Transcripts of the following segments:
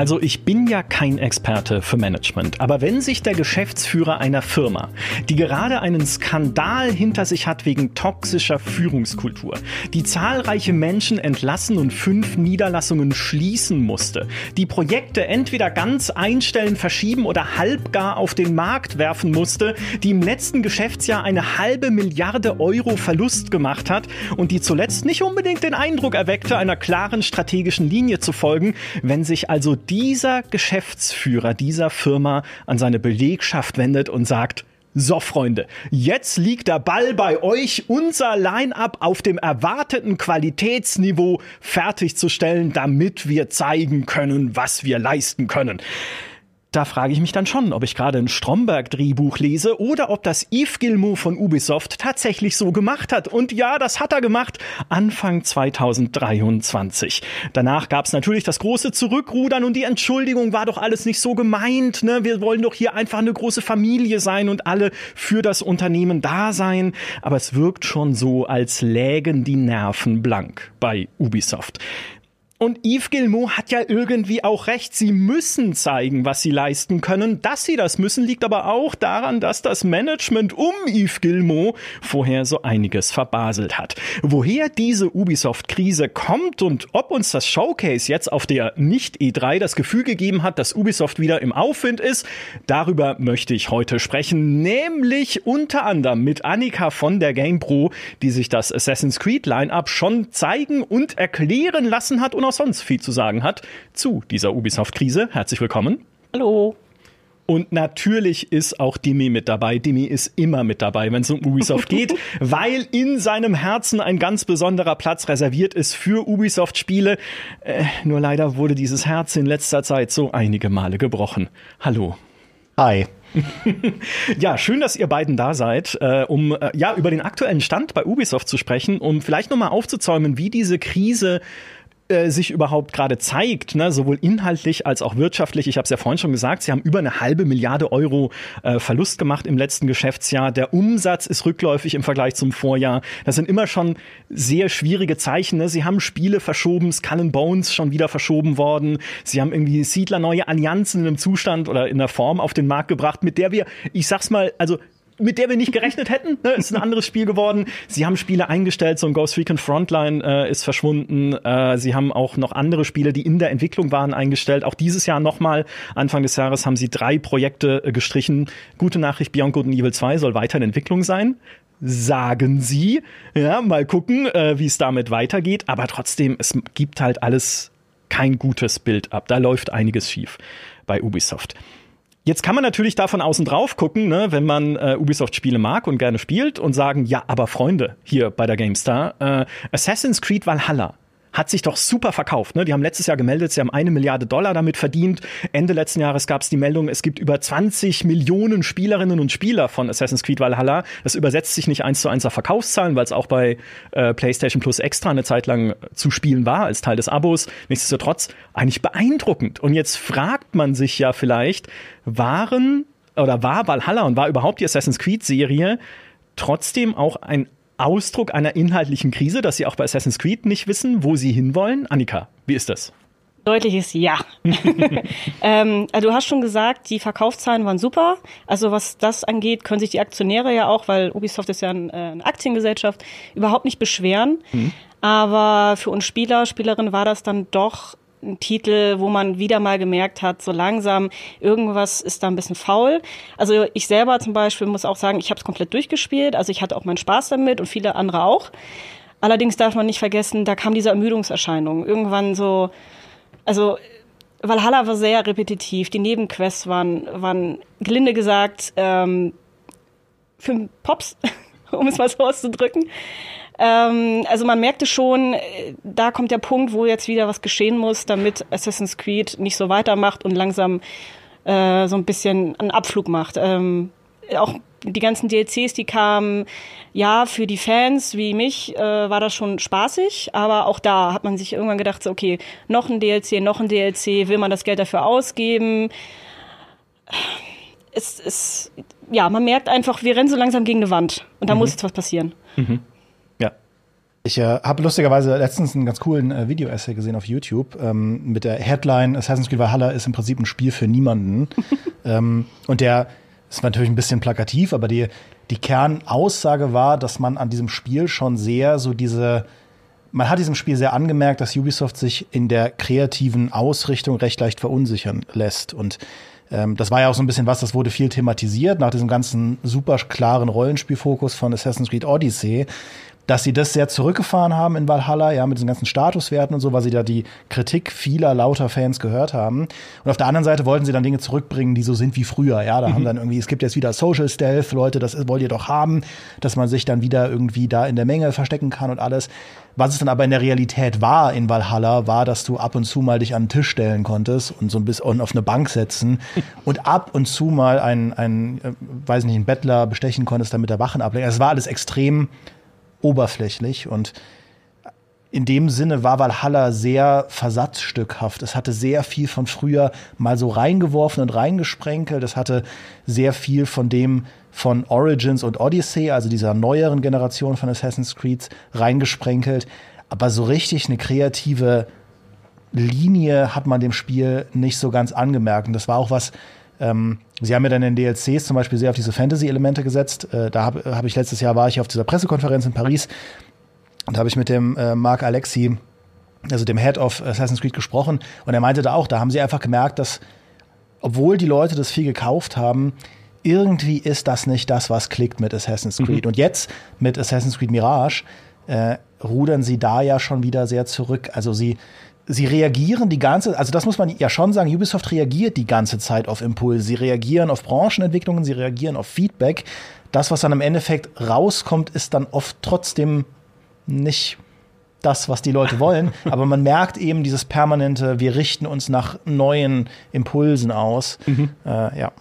Also ich bin ja kein Experte für Management, aber wenn sich der Geschäftsführer einer Firma, die gerade einen Skandal hinter sich hat wegen toxischer Führungskultur, die zahlreiche Menschen entlassen und fünf Niederlassungen schließen musste, die Projekte entweder ganz einstellen, verschieben oder halbgar auf den Markt werfen musste, die im letzten Geschäftsjahr eine halbe Milliarde Euro Verlust gemacht hat und die zuletzt nicht unbedingt den Eindruck erweckte, einer klaren strategischen Linie zu folgen, wenn sich also dieser Geschäftsführer dieser Firma an seine Belegschaft wendet und sagt, so, Freunde, jetzt liegt der Ball bei euch, unser Line-up auf dem erwarteten Qualitätsniveau fertigzustellen, damit wir zeigen können, was wir leisten können da frage ich mich dann schon, ob ich gerade ein Stromberg-Drehbuch lese oder ob das Yves Gilmour von Ubisoft tatsächlich so gemacht hat. Und ja, das hat er gemacht, Anfang 2023. Danach gab es natürlich das große Zurückrudern und die Entschuldigung war doch alles nicht so gemeint. Ne? Wir wollen doch hier einfach eine große Familie sein und alle für das Unternehmen da sein. Aber es wirkt schon so, als lägen die Nerven blank bei Ubisoft. Und Yves Gilmour hat ja irgendwie auch recht. Sie müssen zeigen, was sie leisten können. Dass sie das müssen, liegt aber auch daran, dass das Management um Yves Gilmour vorher so einiges verbaselt hat. Woher diese Ubisoft-Krise kommt und ob uns das Showcase jetzt auf der Nicht-E3 das Gefühl gegeben hat, dass Ubisoft wieder im Aufwind ist, darüber möchte ich heute sprechen. Nämlich unter anderem mit Annika von der GamePro, die sich das Assassin's Creed Line-Up schon zeigen und erklären lassen hat und auch sonst viel zu sagen hat zu dieser Ubisoft-Krise. Herzlich willkommen. Hallo. Und natürlich ist auch Dimi mit dabei. Dimi ist immer mit dabei, wenn es um Ubisoft geht, weil in seinem Herzen ein ganz besonderer Platz reserviert ist für Ubisoft-Spiele. Äh, nur leider wurde dieses Herz in letzter Zeit so einige Male gebrochen. Hallo. Hi. ja, schön, dass ihr beiden da seid, äh, um äh, ja über den aktuellen Stand bei Ubisoft zu sprechen, um vielleicht nochmal aufzuzäumen, wie diese Krise äh, sich überhaupt gerade zeigt, ne, sowohl inhaltlich als auch wirtschaftlich. Ich habe es ja vorhin schon gesagt, sie haben über eine halbe Milliarde Euro äh, Verlust gemacht im letzten Geschäftsjahr. Der Umsatz ist rückläufig im Vergleich zum Vorjahr. Das sind immer schon sehr schwierige Zeichen. Ne? Sie haben Spiele verschoben, Skull and Bones schon wieder verschoben worden. Sie haben irgendwie Siedler neue Allianzen in Zustand oder in der Form auf den Markt gebracht, mit der wir, ich sag's mal, also mit der wir nicht gerechnet hätten. Ne? Ist ein anderes Spiel geworden. Sie haben Spiele eingestellt, so ein Ghost Recon Frontline äh, ist verschwunden. Äh, sie haben auch noch andere Spiele, die in der Entwicklung waren, eingestellt. Auch dieses Jahr nochmal, Anfang des Jahres, haben sie drei Projekte äh, gestrichen. Gute Nachricht, Beyond Good and Evil 2 soll weiter in Entwicklung sein sagen sie. Ja, mal gucken, äh, wie es damit weitergeht. Aber trotzdem, es gibt halt alles kein gutes Bild ab. Da läuft einiges schief bei Ubisoft. Jetzt kann man natürlich da von außen drauf gucken, ne, wenn man äh, Ubisoft-Spiele mag und gerne spielt und sagen, ja, aber Freunde, hier bei der GameStar, äh, Assassin's Creed Valhalla hat sich doch super verkauft. Ne? Die haben letztes Jahr gemeldet, sie haben eine Milliarde Dollar damit verdient. Ende letzten Jahres gab es die Meldung, es gibt über 20 Millionen Spielerinnen und Spieler von Assassin's Creed Valhalla. Das übersetzt sich nicht eins zu eins auf Verkaufszahlen, weil es auch bei äh, PlayStation Plus extra eine Zeit lang zu spielen war als Teil des Abos. Nichtsdestotrotz eigentlich beeindruckend. Und jetzt fragt man sich ja vielleicht, waren oder war Valhalla und war überhaupt die Assassin's Creed Serie trotzdem auch ein Ausdruck einer inhaltlichen Krise, dass sie auch bei Assassin's Creed nicht wissen, wo sie hinwollen? Annika, wie ist das? Deutliches Ja. ähm, also du hast schon gesagt, die Verkaufszahlen waren super. Also was das angeht, können sich die Aktionäre ja auch, weil Ubisoft ist ja ein, äh, eine Aktiengesellschaft, überhaupt nicht beschweren. Mhm. Aber für uns Spieler, Spielerinnen war das dann doch ein Titel, wo man wieder mal gemerkt hat, so langsam irgendwas ist da ein bisschen faul. Also ich selber zum Beispiel muss auch sagen, ich habe es komplett durchgespielt. Also ich hatte auch meinen Spaß damit und viele andere auch. Allerdings darf man nicht vergessen, da kam diese Ermüdungserscheinung. Irgendwann so, also Valhalla war sehr repetitiv. Die Nebenquests waren, waren gelinde gesagt, ähm, für Pops, um es mal so auszudrücken. Ähm, also man merkte schon, äh, da kommt der Punkt, wo jetzt wieder was geschehen muss, damit Assassin's Creed nicht so weitermacht und langsam äh, so ein bisschen einen Abflug macht. Ähm, auch die ganzen DLCs, die kamen, ja, für die Fans wie mich äh, war das schon spaßig, aber auch da hat man sich irgendwann gedacht, so, okay, noch ein DLC, noch ein DLC, will man das Geld dafür ausgeben? Es ist, ja, man merkt einfach, wir rennen so langsam gegen eine Wand und da mhm. muss jetzt was passieren. Mhm. Ich äh, habe lustigerweise letztens einen ganz coolen äh, Video-Essay gesehen auf YouTube ähm, mit der Headline Assassin's Creed Valhalla ist im Prinzip ein Spiel für niemanden. ähm, und der ist natürlich ein bisschen plakativ, aber die, die Kernaussage war, dass man an diesem Spiel schon sehr so diese man hat diesem Spiel sehr angemerkt, dass Ubisoft sich in der kreativen Ausrichtung recht leicht verunsichern lässt. Und ähm, das war ja auch so ein bisschen was, das wurde viel thematisiert nach diesem ganzen super klaren Rollenspielfokus von Assassin's Creed Odyssey dass sie das sehr zurückgefahren haben in Valhalla, ja, mit diesen ganzen Statuswerten und so, weil sie da die Kritik vieler lauter Fans gehört haben. Und auf der anderen Seite wollten sie dann Dinge zurückbringen, die so sind wie früher, ja. Da mhm. haben dann irgendwie, es gibt jetzt wieder Social Stealth, Leute, das wollt ihr doch haben, dass man sich dann wieder irgendwie da in der Menge verstecken kann und alles. Was es dann aber in der Realität war in Valhalla, war, dass du ab und zu mal dich an den Tisch stellen konntest und so ein bisschen auf eine Bank setzen und ab und zu mal einen, einen, äh, weiß nicht, einen Bettler bestechen konntest, damit er Wachen ablenkt. Es war alles extrem oberflächlich und in dem Sinne war Valhalla sehr versatzstückhaft. Es hatte sehr viel von früher mal so reingeworfen und reingesprenkelt. Es hatte sehr viel von dem von Origins und Odyssey, also dieser neueren Generation von Assassin's Creed, reingesprenkelt. Aber so richtig eine kreative Linie hat man dem Spiel nicht so ganz angemerkt. Und das war auch was, ähm, sie haben ja dann in den DLCs zum Beispiel sehr auf diese Fantasy-Elemente gesetzt. Äh, da habe hab ich letztes Jahr war ich auf dieser Pressekonferenz in Paris und habe ich mit dem äh, Marc Alexi, also dem Head of Assassin's Creed, gesprochen und er meinte da auch, da haben sie einfach gemerkt, dass obwohl die Leute das viel gekauft haben, irgendwie ist das nicht das, was klickt mit Assassin's mhm. Creed. Mhm. Und jetzt mit Assassin's Creed Mirage äh, rudern sie da ja schon wieder sehr zurück. Also sie sie reagieren die ganze, also das muss man ja schon sagen, Ubisoft reagiert die ganze Zeit auf Impulse. Sie reagieren auf Branchenentwicklungen, sie reagieren auf Feedback. Das, was dann im Endeffekt rauskommt, ist dann oft trotzdem nicht das, was die Leute wollen. Aber man merkt eben dieses permanente, wir richten uns nach neuen Impulsen aus. Mhm. Äh, ja.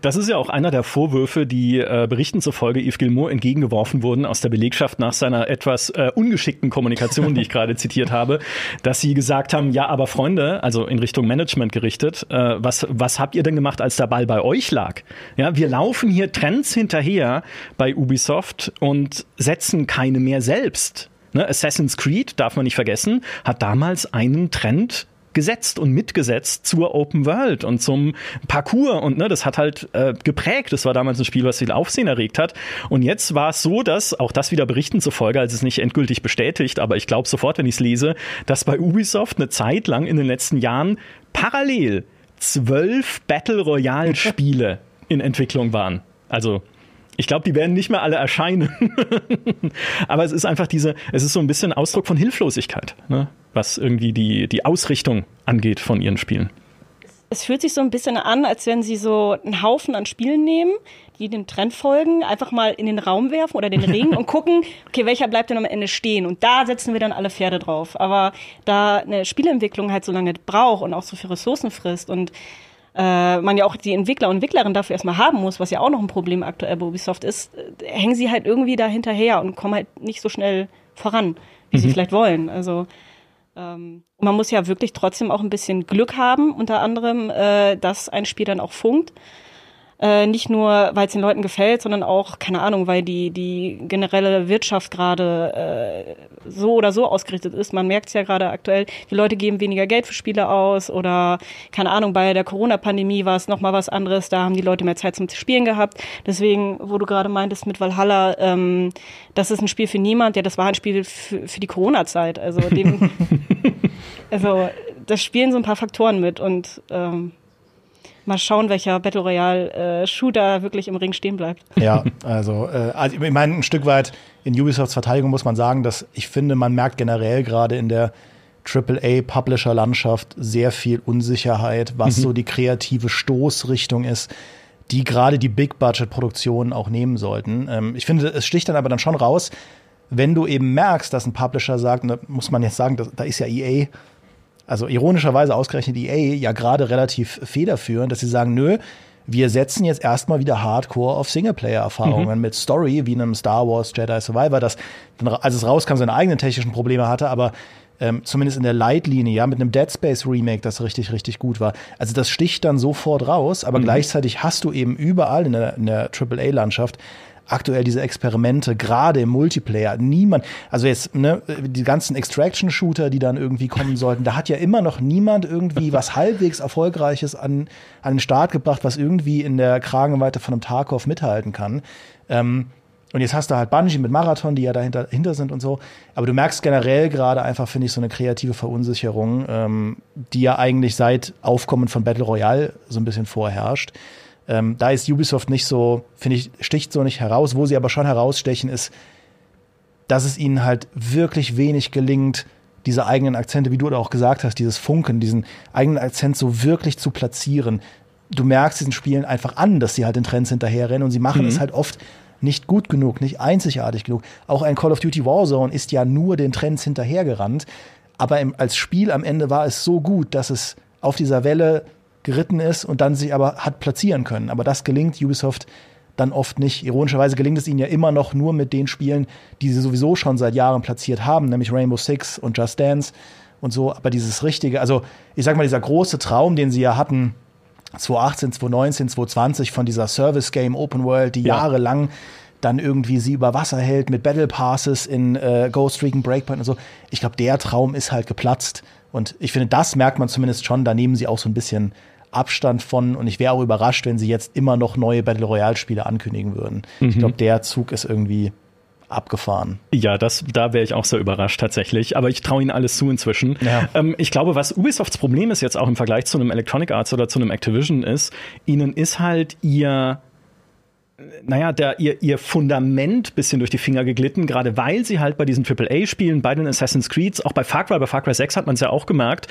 Das ist ja auch einer der Vorwürfe, die äh, Berichten zufolge Yves Gilmour entgegengeworfen wurden aus der Belegschaft nach seiner etwas äh, ungeschickten Kommunikation, die ich gerade zitiert habe, dass sie gesagt haben, ja, aber Freunde, also in Richtung Management gerichtet, äh, was, was habt ihr denn gemacht, als der Ball bei euch lag? Ja, wir laufen hier Trends hinterher bei Ubisoft und setzen keine mehr selbst. Ne, Assassin's Creed, darf man nicht vergessen, hat damals einen Trend gesetzt und mitgesetzt zur Open World und zum Parcours und ne, das hat halt äh, geprägt. Das war damals ein Spiel, was viel Aufsehen erregt hat. Und jetzt war es so, dass auch das wieder Berichten zufolge, also es ist nicht endgültig bestätigt, aber ich glaube sofort, wenn ich es lese, dass bei Ubisoft eine Zeit lang in den letzten Jahren parallel zwölf Battle Royale Spiele in Entwicklung waren. Also ich glaube, die werden nicht mehr alle erscheinen. Aber es ist einfach diese, es ist so ein bisschen Ausdruck von Hilflosigkeit, ne? Was irgendwie die, die Ausrichtung angeht von ihren Spielen. es fühlt sich so ein bisschen an, als wenn sie so einen Haufen an Spielen nehmen, die dem Trend folgen, einfach mal in den Raum werfen oder den Ring und gucken, okay, welcher bleibt denn am Ende stehen? Und da setzen wir dann alle Pferde drauf. Aber da eine Spielentwicklung halt so lange braucht und auch so viel Ressourcen frisst und äh, man ja auch die Entwickler und Entwicklerinnen dafür erstmal haben muss, was ja auch noch ein Problem aktuell bei Ubisoft ist, äh, hängen sie halt irgendwie da hinterher und kommen halt nicht so schnell voran, wie mhm. sie vielleicht wollen. Also ähm, man muss ja wirklich trotzdem auch ein bisschen Glück haben, unter anderem, äh, dass ein Spiel dann auch funkt. Äh, nicht nur, weil es den Leuten gefällt, sondern auch, keine Ahnung, weil die, die generelle Wirtschaft gerade äh, so oder so ausgerichtet ist. Man merkt es ja gerade aktuell, die Leute geben weniger Geld für Spiele aus oder, keine Ahnung, bei der Corona-Pandemie war es nochmal was anderes, da haben die Leute mehr Zeit zum Spielen gehabt. Deswegen, wo du gerade meintest mit Valhalla, ähm, das ist ein Spiel für niemand, ja, das war ein Spiel für, für die Corona-Zeit. Also dem, also das spielen so ein paar Faktoren mit und ähm, mal schauen, welcher Battle Royale äh, Shooter wirklich im Ring stehen bleibt. Ja, also, äh, also ich meine, ein Stück weit in Ubisofts Verteidigung muss man sagen, dass ich finde, man merkt generell gerade in der AAA-Publisher-Landschaft sehr viel Unsicherheit, was mhm. so die kreative Stoßrichtung ist, die gerade die Big-Budget-Produktionen auch nehmen sollten. Ähm, ich finde, es sticht dann aber dann schon raus, wenn du eben merkst, dass ein Publisher sagt, und da muss man jetzt sagen, da ist ja EA also ironischerweise ausgerechnet EA ja gerade relativ federführend, dass sie sagen, nö, wir setzen jetzt erstmal wieder Hardcore auf Singleplayer-Erfahrungen mhm. mit Story, wie einem Star Wars Jedi Survivor, das dann, als es rauskam, seine eigenen technischen Probleme hatte, aber ähm, zumindest in der Leitlinie, ja, mit einem Dead Space Remake, das richtig, richtig gut war. Also das sticht dann sofort raus, aber mhm. gleichzeitig hast du eben überall in der, in der AAA-Landschaft aktuell diese Experimente, gerade im Multiplayer. Niemand, also jetzt, ne, die ganzen Extraction-Shooter, die dann irgendwie kommen sollten, da hat ja immer noch niemand irgendwie was halbwegs Erfolgreiches an, an den Start gebracht, was irgendwie in der Kragenweite von einem Tarkov mithalten kann. Ähm, und jetzt hast du halt Bungie mit Marathon, die ja dahinter hinter sind und so. Aber du merkst generell gerade einfach, finde ich, so eine kreative Verunsicherung, ähm, die ja eigentlich seit Aufkommen von Battle Royale so ein bisschen vorherrscht. Ähm, da ist Ubisoft nicht so, finde ich, sticht so nicht heraus. Wo sie aber schon herausstechen, ist, dass es ihnen halt wirklich wenig gelingt, diese eigenen Akzente, wie du auch gesagt hast, dieses Funken, diesen eigenen Akzent so wirklich zu platzieren. Du merkst diesen Spielen einfach an, dass sie halt den Trends hinterherrennen und sie machen mhm. es halt oft nicht gut genug, nicht einzigartig genug. Auch ein Call of Duty Warzone ist ja nur den Trends hinterhergerannt. Aber im, als Spiel am Ende war es so gut, dass es auf dieser Welle geritten ist und dann sich aber hat platzieren können. Aber das gelingt Ubisoft dann oft nicht. Ironischerweise gelingt es ihnen ja immer noch nur mit den Spielen, die sie sowieso schon seit Jahren platziert haben, nämlich Rainbow Six und Just Dance und so. Aber dieses richtige, also ich sag mal, dieser große Traum, den sie ja hatten, 2018, 2019, 2020 von dieser Service Game Open World, die ja. jahrelang dann irgendwie sie über Wasser hält mit Battle Passes in äh, Ghost Recon Breakpoint und so. Ich glaube, der Traum ist halt geplatzt. Und ich finde, das merkt man zumindest schon. Da nehmen sie auch so ein bisschen Abstand von und ich wäre auch überrascht, wenn sie jetzt immer noch neue Battle Royale Spiele ankündigen würden. Mhm. Ich glaube, der Zug ist irgendwie abgefahren. Ja, das, da wäre ich auch sehr überrascht tatsächlich. Aber ich traue ihnen alles zu inzwischen. Ja. Ähm, ich glaube, was Ubisofts Problem ist jetzt auch im Vergleich zu einem Electronic Arts oder zu einem Activision ist, ihnen ist halt ihr naja, der, ihr, ihr Fundament bisschen durch die Finger geglitten, gerade weil sie halt bei diesen AAA-Spielen, bei den Assassin's Creeds, auch bei Far Cry, bei Far Cry 6 hat man es ja auch gemerkt,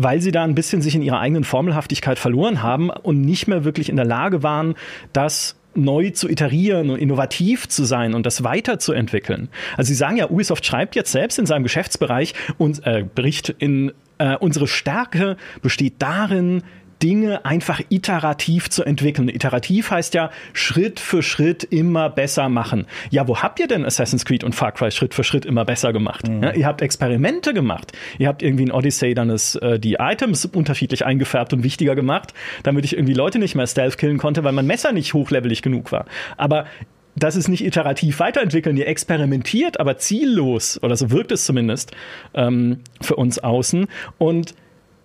weil sie da ein bisschen sich in ihrer eigenen Formelhaftigkeit verloren haben und nicht mehr wirklich in der Lage waren, das neu zu iterieren und innovativ zu sein und das weiterzuentwickeln. Also Sie sagen ja, Ubisoft schreibt jetzt selbst in seinem Geschäftsbereich und äh, Bericht in äh, unsere Stärke besteht darin, Dinge einfach iterativ zu entwickeln. Iterativ heißt ja Schritt für Schritt immer besser machen. Ja, wo habt ihr denn Assassin's Creed und Far Cry Schritt für Schritt immer besser gemacht? Mhm. Ja, ihr habt Experimente gemacht. Ihr habt irgendwie in Odyssey dann das, äh, die Items unterschiedlich eingefärbt und wichtiger gemacht, damit ich irgendwie Leute nicht mehr stealth killen konnte, weil mein Messer nicht hochlevelig genug war. Aber das ist nicht iterativ weiterentwickeln, ihr experimentiert, aber ziellos, oder so wirkt es zumindest ähm, für uns außen. Und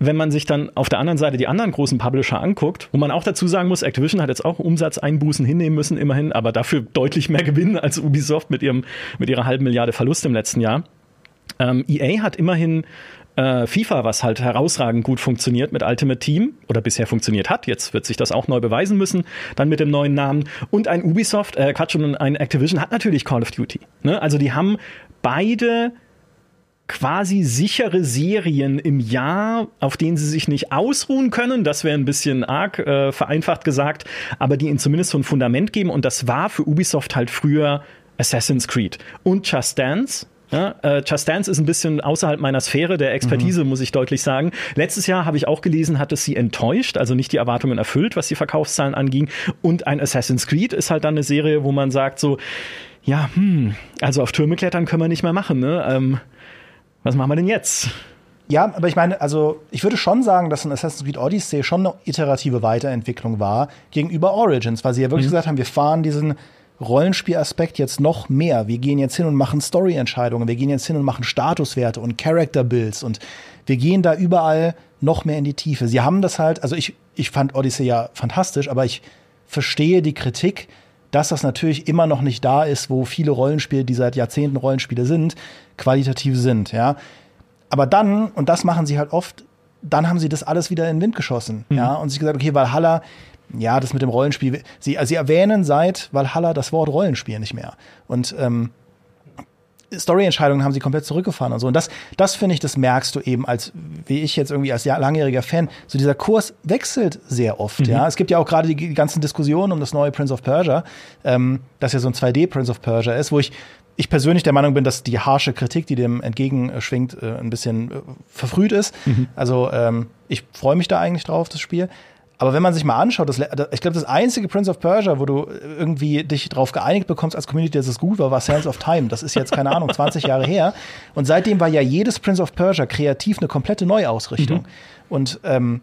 wenn man sich dann auf der anderen Seite die anderen großen Publisher anguckt, wo man auch dazu sagen muss, Activision hat jetzt auch Umsatzeinbußen hinnehmen müssen, immerhin, aber dafür deutlich mehr Gewinn als Ubisoft mit, ihrem, mit ihrer halben Milliarde Verlust im letzten Jahr. Ähm, EA hat immerhin äh, FIFA, was halt herausragend gut funktioniert mit Ultimate Team oder bisher funktioniert hat. Jetzt wird sich das auch neu beweisen müssen, dann mit dem neuen Namen. Und ein Ubisoft, äh, Quatsch, und ein Activision hat natürlich Call of Duty. Ne? Also die haben beide quasi sichere Serien im Jahr, auf denen sie sich nicht ausruhen können. Das wäre ein bisschen arg äh, vereinfacht gesagt, aber die ihnen zumindest so ein Fundament geben. Und das war für Ubisoft halt früher Assassin's Creed und Just Dance. Ja, äh, Just Dance ist ein bisschen außerhalb meiner Sphäre der Expertise, mhm. muss ich deutlich sagen. Letztes Jahr habe ich auch gelesen, hat es sie enttäuscht, also nicht die Erwartungen erfüllt, was die Verkaufszahlen anging. Und ein Assassin's Creed ist halt dann eine Serie, wo man sagt so, ja, hm, also auf Türme klettern können wir nicht mehr machen, ne? Ähm, was machen wir denn jetzt? Ja, aber ich meine, also ich würde schon sagen, dass ein Assassin's Creed Odyssey schon eine iterative Weiterentwicklung war gegenüber Origins, weil sie ja wirklich mhm. gesagt haben, wir fahren diesen Rollenspielaspekt jetzt noch mehr. Wir gehen jetzt hin und machen Story-Entscheidungen, wir gehen jetzt hin und machen Statuswerte und Character-Builds und wir gehen da überall noch mehr in die Tiefe. Sie haben das halt, also ich, ich fand Odyssey ja fantastisch, aber ich verstehe die Kritik, dass das natürlich immer noch nicht da ist, wo viele Rollenspiele, die seit Jahrzehnten Rollenspiele sind, qualitativ sind, ja. Aber dann, und das machen sie halt oft, dann haben sie das alles wieder in den Wind geschossen, mhm. ja, und sich gesagt, okay, Valhalla, ja, das mit dem Rollenspiel, sie, also sie erwähnen seit Valhalla das Wort Rollenspiel nicht mehr. Und ähm, Story-Entscheidungen haben sie komplett zurückgefahren und so. Und das, das finde ich, das merkst du eben als, wie ich jetzt irgendwie als langjähriger Fan, so dieser Kurs wechselt sehr oft, mhm. ja. Es gibt ja auch gerade die ganzen Diskussionen um das neue Prince of Persia, ähm, das ja so ein 2D Prince of Persia ist, wo ich, ich persönlich der Meinung bin, dass die harsche Kritik, die dem entgegenschwingt, äh, ein bisschen äh, verfrüht ist. Mhm. Also ähm, ich freue mich da eigentlich drauf, das Spiel. Aber wenn man sich mal anschaut, das, ich glaube, das einzige Prince of Persia, wo du irgendwie dich darauf geeinigt bekommst als Community, dass es gut war, war Sands of Time. Das ist jetzt, keine Ahnung, 20 Jahre her. Und seitdem war ja jedes Prince of Persia kreativ eine komplette Neuausrichtung. Mhm. Und ähm,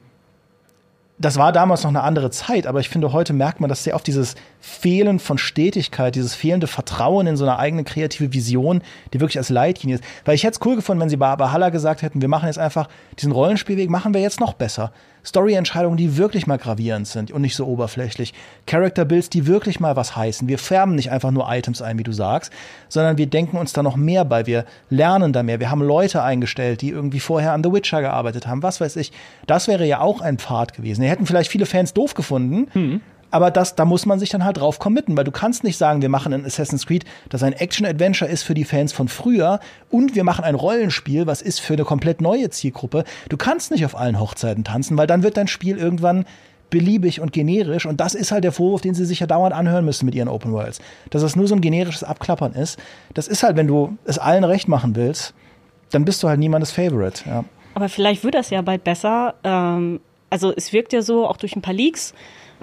das war damals noch eine andere Zeit, aber ich finde, heute merkt man, dass sehr oft dieses Fehlen von Stetigkeit, dieses fehlende Vertrauen in so eine eigene kreative Vision, die wirklich als Leitlinie ist. Weil ich hätte es cool gefunden, wenn sie bei Valhalla gesagt hätten, wir machen jetzt einfach diesen Rollenspielweg, machen wir jetzt noch besser. Story-Entscheidungen, die wirklich mal gravierend sind und nicht so oberflächlich. Character-Builds, die wirklich mal was heißen. Wir färben nicht einfach nur Items ein, wie du sagst, sondern wir denken uns da noch mehr bei. Wir lernen da mehr. Wir haben Leute eingestellt, die irgendwie vorher an The Witcher gearbeitet haben. Was weiß ich. Das wäre ja auch ein Pfad gewesen. Die hätten vielleicht viele Fans doof gefunden. Mhm aber das, da muss man sich dann halt drauf committen, weil du kannst nicht sagen, wir machen ein Assassin's Creed, das ein Action-Adventure ist für die Fans von früher und wir machen ein Rollenspiel, was ist für eine komplett neue Zielgruppe. Du kannst nicht auf allen Hochzeiten tanzen, weil dann wird dein Spiel irgendwann beliebig und generisch und das ist halt der Vorwurf, den sie sich ja dauernd anhören müssen mit ihren Open Worlds. Dass es nur so ein generisches Abklappern ist. Das ist halt, wenn du es allen recht machen willst, dann bist du halt niemandes Favorite. Ja. Aber vielleicht wird das ja bald besser. Ähm, also es wirkt ja so, auch durch ein paar Leaks,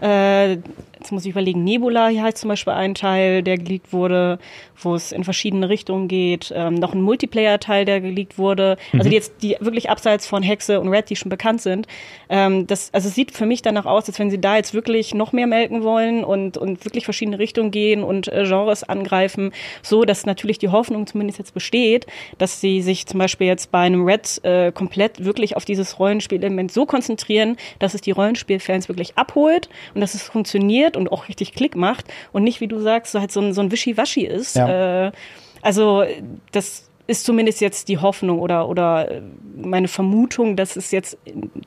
Ee, jetzt muss ich überlegen, Nebula hier heißt zum Beispiel ein Teil, der geleakt wurde, wo es in verschiedene Richtungen geht. Ähm, noch ein Multiplayer-Teil, der geleakt wurde. Also mhm. Also die jetzt, die wirklich abseits von Hexe und Red, die schon bekannt sind. Ähm, das, also es sieht für mich danach aus, als wenn sie da jetzt wirklich noch mehr melken wollen und, und wirklich verschiedene Richtungen gehen und äh, Genres angreifen, so dass natürlich die Hoffnung zumindest jetzt besteht, dass sie sich zum Beispiel jetzt bei einem Red äh, komplett wirklich auf dieses Rollenspielelement so konzentrieren, dass es die Rollenspielfans wirklich abholt und dass es funktioniert und auch richtig Klick macht und nicht, wie du sagst, so halt so ein, so ein Wischiwaschi ist. Ja. Äh, also das ist zumindest jetzt die Hoffnung oder, oder meine Vermutung, dass es jetzt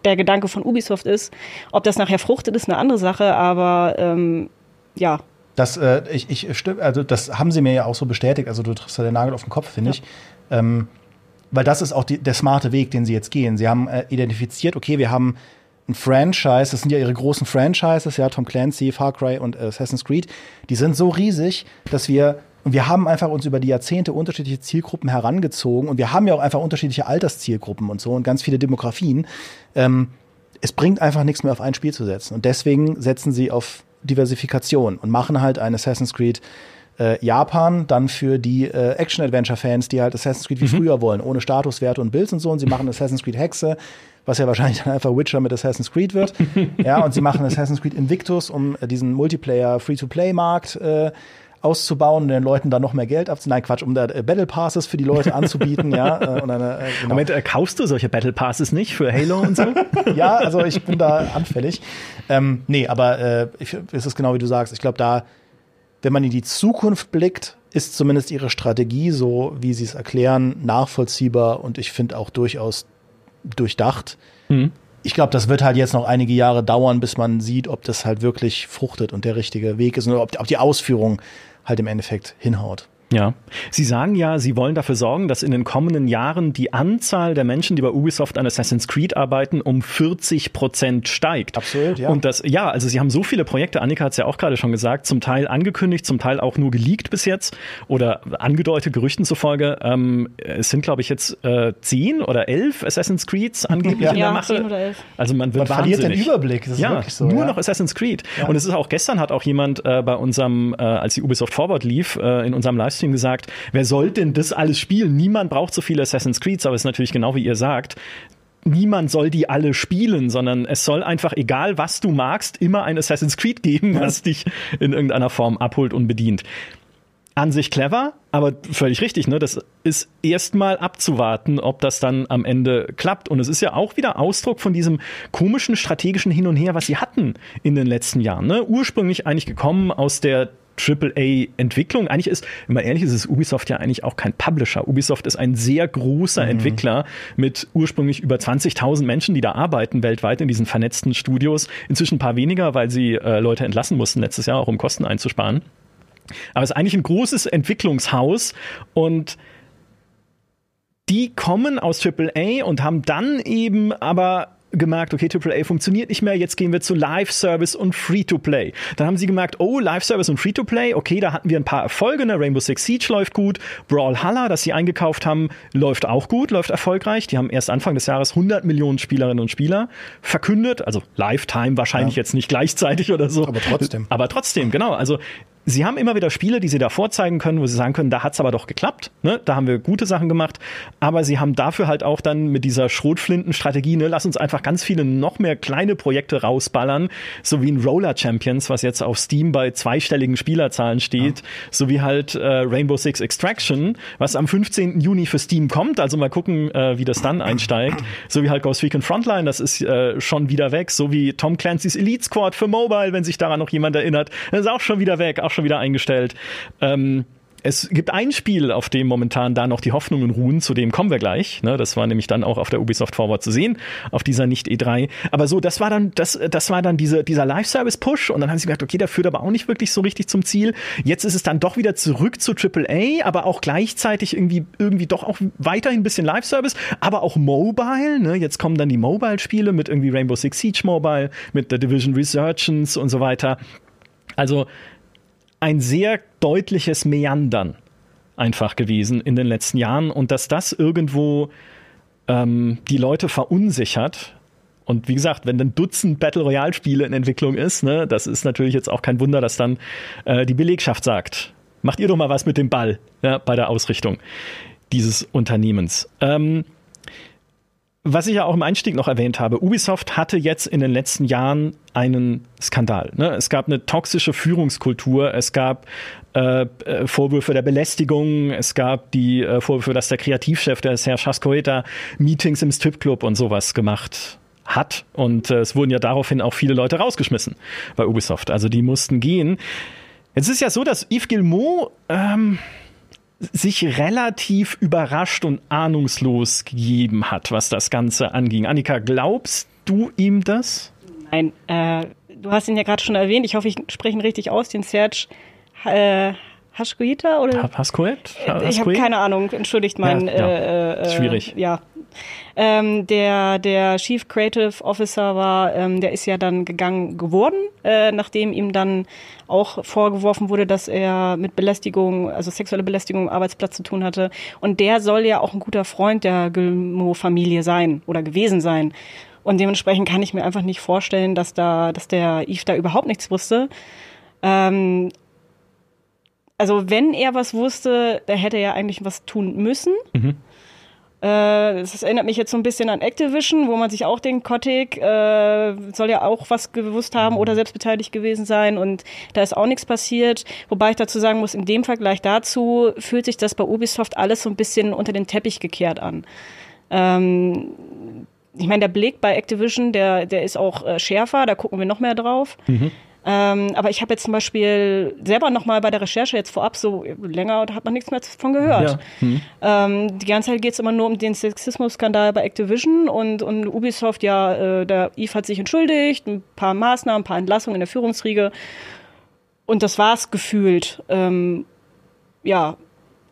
der Gedanke von Ubisoft ist. Ob das nachher fruchtet, ist eine andere Sache, aber ähm, ja. Das, äh, ich, ich stimme, also das haben sie mir ja auch so bestätigt. Also du triffst da den Nagel auf den Kopf, finde ja. ich. Ähm, weil das ist auch die, der smarte Weg, den sie jetzt gehen. Sie haben äh, identifiziert, okay, wir haben ein Franchise, das sind ja ihre großen Franchises, ja, Tom Clancy, Far Cry und Assassin's Creed, die sind so riesig, dass wir und wir haben einfach uns über die Jahrzehnte unterschiedliche Zielgruppen herangezogen und wir haben ja auch einfach unterschiedliche Alterszielgruppen und so und ganz viele Demografien. Ähm, es bringt einfach nichts mehr auf ein Spiel zu setzen und deswegen setzen sie auf Diversifikation und machen halt ein Assassin's Creed äh, Japan dann für die äh, Action-Adventure-Fans, die halt Assassin's Creed wie mhm. früher wollen, ohne Statuswerte und Builds und so. Und sie machen Assassin's Creed Hexe, was ja wahrscheinlich dann einfach Witcher mit Assassin's Creed wird. ja, und sie machen Assassin's Creed Invictus, um äh, diesen Multiplayer-Free-to-Play-Markt äh, auszubauen und den Leuten dann noch mehr Geld abzunehmen. Nein, Quatsch, um da äh, Battle Passes für die Leute anzubieten, ja. Äh, und eine, äh, genau. Moment, äh, kaufst du solche Battle Passes nicht für Halo und so? ja, also ich bin da anfällig. Ähm, nee, aber äh, ich, es ist genau wie du sagst. Ich glaube, da, wenn man in die Zukunft blickt, ist zumindest ihre Strategie, so wie sie es erklären, nachvollziehbar und ich finde auch durchaus durchdacht. Mhm. Ich glaube, das wird halt jetzt noch einige Jahre dauern, bis man sieht, ob das halt wirklich fruchtet und der richtige Weg ist und ob, ob die Ausführung halt im Endeffekt hinhaut. Ja, Sie sagen ja, Sie wollen dafür sorgen, dass in den kommenden Jahren die Anzahl der Menschen, die bei Ubisoft an Assassin's Creed arbeiten, um 40 Prozent steigt. Absolut, ja. Und das, ja, also Sie haben so viele Projekte, Annika hat es ja auch gerade schon gesagt, zum Teil angekündigt, zum Teil auch nur geleakt bis jetzt oder angedeutet, Gerüchten zufolge. Ähm, es sind, glaube ich, jetzt äh, zehn oder elf Assassin's Creeds angeblich Ja. in der Ja, Mache. zehn oder elf. Also man wird Man verliert den. Überblick, das ist ja, wirklich so, Nur ja. noch Assassin's Creed. Und es ist auch gestern hat auch jemand äh, bei unserem, äh, als die Ubisoft Forward lief, äh, in unserem Livestream gesagt, wer soll denn das alles spielen? Niemand braucht so viele Assassin's Creeds, aber es ist natürlich genau wie ihr sagt. Niemand soll die alle spielen, sondern es soll einfach, egal was du magst, immer ein Assassin's Creed geben, was dich in irgendeiner Form abholt und bedient. An sich clever, aber völlig richtig, ne? Das ist erstmal abzuwarten, ob das dann am Ende klappt. Und es ist ja auch wieder Ausdruck von diesem komischen strategischen Hin und Her, was sie hatten in den letzten Jahren. Ne? Ursprünglich eigentlich gekommen aus der AAA-Entwicklung. Eigentlich ist, wenn man ehrlich ist, ist Ubisoft ja eigentlich auch kein Publisher. Ubisoft ist ein sehr großer Entwickler mit ursprünglich über 20.000 Menschen, die da arbeiten weltweit in diesen vernetzten Studios. Inzwischen ein paar weniger, weil sie äh, Leute entlassen mussten letztes Jahr, auch um Kosten einzusparen. Aber es ist eigentlich ein großes Entwicklungshaus und die kommen aus AAA und haben dann eben aber gemerkt, okay, AAA funktioniert nicht mehr, jetzt gehen wir zu Live-Service und Free-to-Play. Dann haben sie gemerkt, oh, Live-Service und Free-to-Play, okay, da hatten wir ein paar Erfolge, ne? Rainbow Six Siege läuft gut, Brawlhalla, das sie eingekauft haben, läuft auch gut, läuft erfolgreich. Die haben erst Anfang des Jahres 100 Millionen Spielerinnen und Spieler verkündet, also Lifetime wahrscheinlich Ja. jetzt nicht gleichzeitig oder so. Aber trotzdem. Aber trotzdem, genau. Also sie haben immer wieder Spiele, die sie da vorzeigen können, wo sie sagen können, da hat's aber doch geklappt. Ne? Da haben wir gute Sachen gemacht. Aber sie haben dafür halt auch dann mit dieser Schrotflinten-Strategie, ne, lass uns einfach ganz viele noch mehr kleine Projekte rausballern, so wie ein Roller Champions, was jetzt auf Steam bei zweistelligen Spielerzahlen steht, so wie halt äh, Rainbow Six Extraction, was am 15. Juni für Steam kommt. Also mal gucken, äh, wie das dann einsteigt. So wie halt Ghost Recon Frontline, das ist äh, schon wieder weg. So wie Tom Clancy's Elite Squad für Mobile, wenn sich daran noch jemand erinnert, das ist auch schon wieder weg, auch schon wieder eingestellt. Ähm, es gibt ein Spiel, auf dem momentan da noch die Hoffnungen ruhen, zu dem kommen wir gleich. Ne, das war nämlich dann auch auf der Ubisoft Forward zu sehen, auf dieser nicht E3. Aber so, das war dann, das, das war dann diese, dieser Live-Service-Push und dann haben sie gedacht, okay, der führt aber auch nicht wirklich so richtig zum Ziel. Jetzt ist es dann doch wieder zurück zu AAA, aber auch gleichzeitig irgendwie, irgendwie doch auch weiterhin ein bisschen Live-Service, aber auch Mobile. Ne? Jetzt kommen dann die Mobile-Spiele mit irgendwie Rainbow Six Siege Mobile, mit The Division Resurgence und so weiter. Also ein sehr deutliches Meandern einfach gewesen in den letzten Jahren und dass das irgendwo ähm, die Leute verunsichert. Und wie gesagt, wenn ein Dutzend Battle Royale Spiele in Entwicklung ist, ne, das ist natürlich jetzt auch kein Wunder, dass dann äh, die Belegschaft sagt, macht ihr doch mal was mit dem Ball ja, bei der Ausrichtung dieses Unternehmens. Ähm, was ich ja auch im Einstieg noch erwähnt habe, Ubisoft hatte jetzt in den letzten Jahren einen Skandal. Ne? Es gab eine toxische Führungskultur, es gab äh, äh, Vorwürfe der Belästigung, es gab die äh, Vorwürfe, dass der Kreativchef, der Herr Chascoeta, Meetings im Stripclub und sowas gemacht hat. Und äh, es wurden ja daraufhin auch viele Leute rausgeschmissen bei Ubisoft. Also die mussten gehen. Jetzt ist ja so, dass Yves Guillemot ähm, sich relativ überrascht und ahnungslos gegeben hat, was das Ganze anging. Annika, glaubst du ihm das? Nein, äh, du hast ihn ja gerade schon erwähnt. Ich hoffe, ich spreche ihn richtig aus, den Serge äh, Haschkuita oder? Pascoet? ich habe keine Ahnung, entschuldigt mein. Ja, ja. Äh, äh, Schwierig. Ja. Ähm, der, der Chief Creative Officer war, ähm, der ist ja dann gegangen geworden, äh, nachdem ihm dann auch vorgeworfen wurde, dass er mit Belästigung, also sexuelle Belästigung am Arbeitsplatz zu tun hatte. Und der soll ja auch ein guter Freund der Gilmo-Familie sein oder gewesen sein. Und dementsprechend kann ich mir einfach nicht vorstellen, dass da, dass der Yves da überhaupt nichts wusste. Ähm, also wenn er was wusste, da hätte er eigentlich was tun müssen. Mhm. Äh, das erinnert mich jetzt so ein bisschen an Activision, wo man sich auch denkt, Kotick äh, soll ja auch was gewusst haben oder selbst beteiligt gewesen sein und da ist auch nichts passiert. Wobei ich dazu sagen muss, in dem Vergleich dazu fühlt sich das bei Ubisoft alles so ein bisschen unter den Teppich gekehrt an. Ähm, ich meine, der Blick bei Activision, der, der ist auch äh, schärfer, da gucken wir noch mehr drauf. Ähm, aber ich habe jetzt zum Beispiel selber noch mal bei der Recherche jetzt vorab so länger, da hat man nichts mehr davon gehört. Ja. Ähm, die ganze Zeit geht es immer nur um den Sexismus-Skandal bei Activision und, und Ubisoft, ja, äh, der Eve hat sich entschuldigt, ein paar Maßnahmen, ein paar Entlassungen in der Führungsriege und das war's gefühlt. Ähm, ja,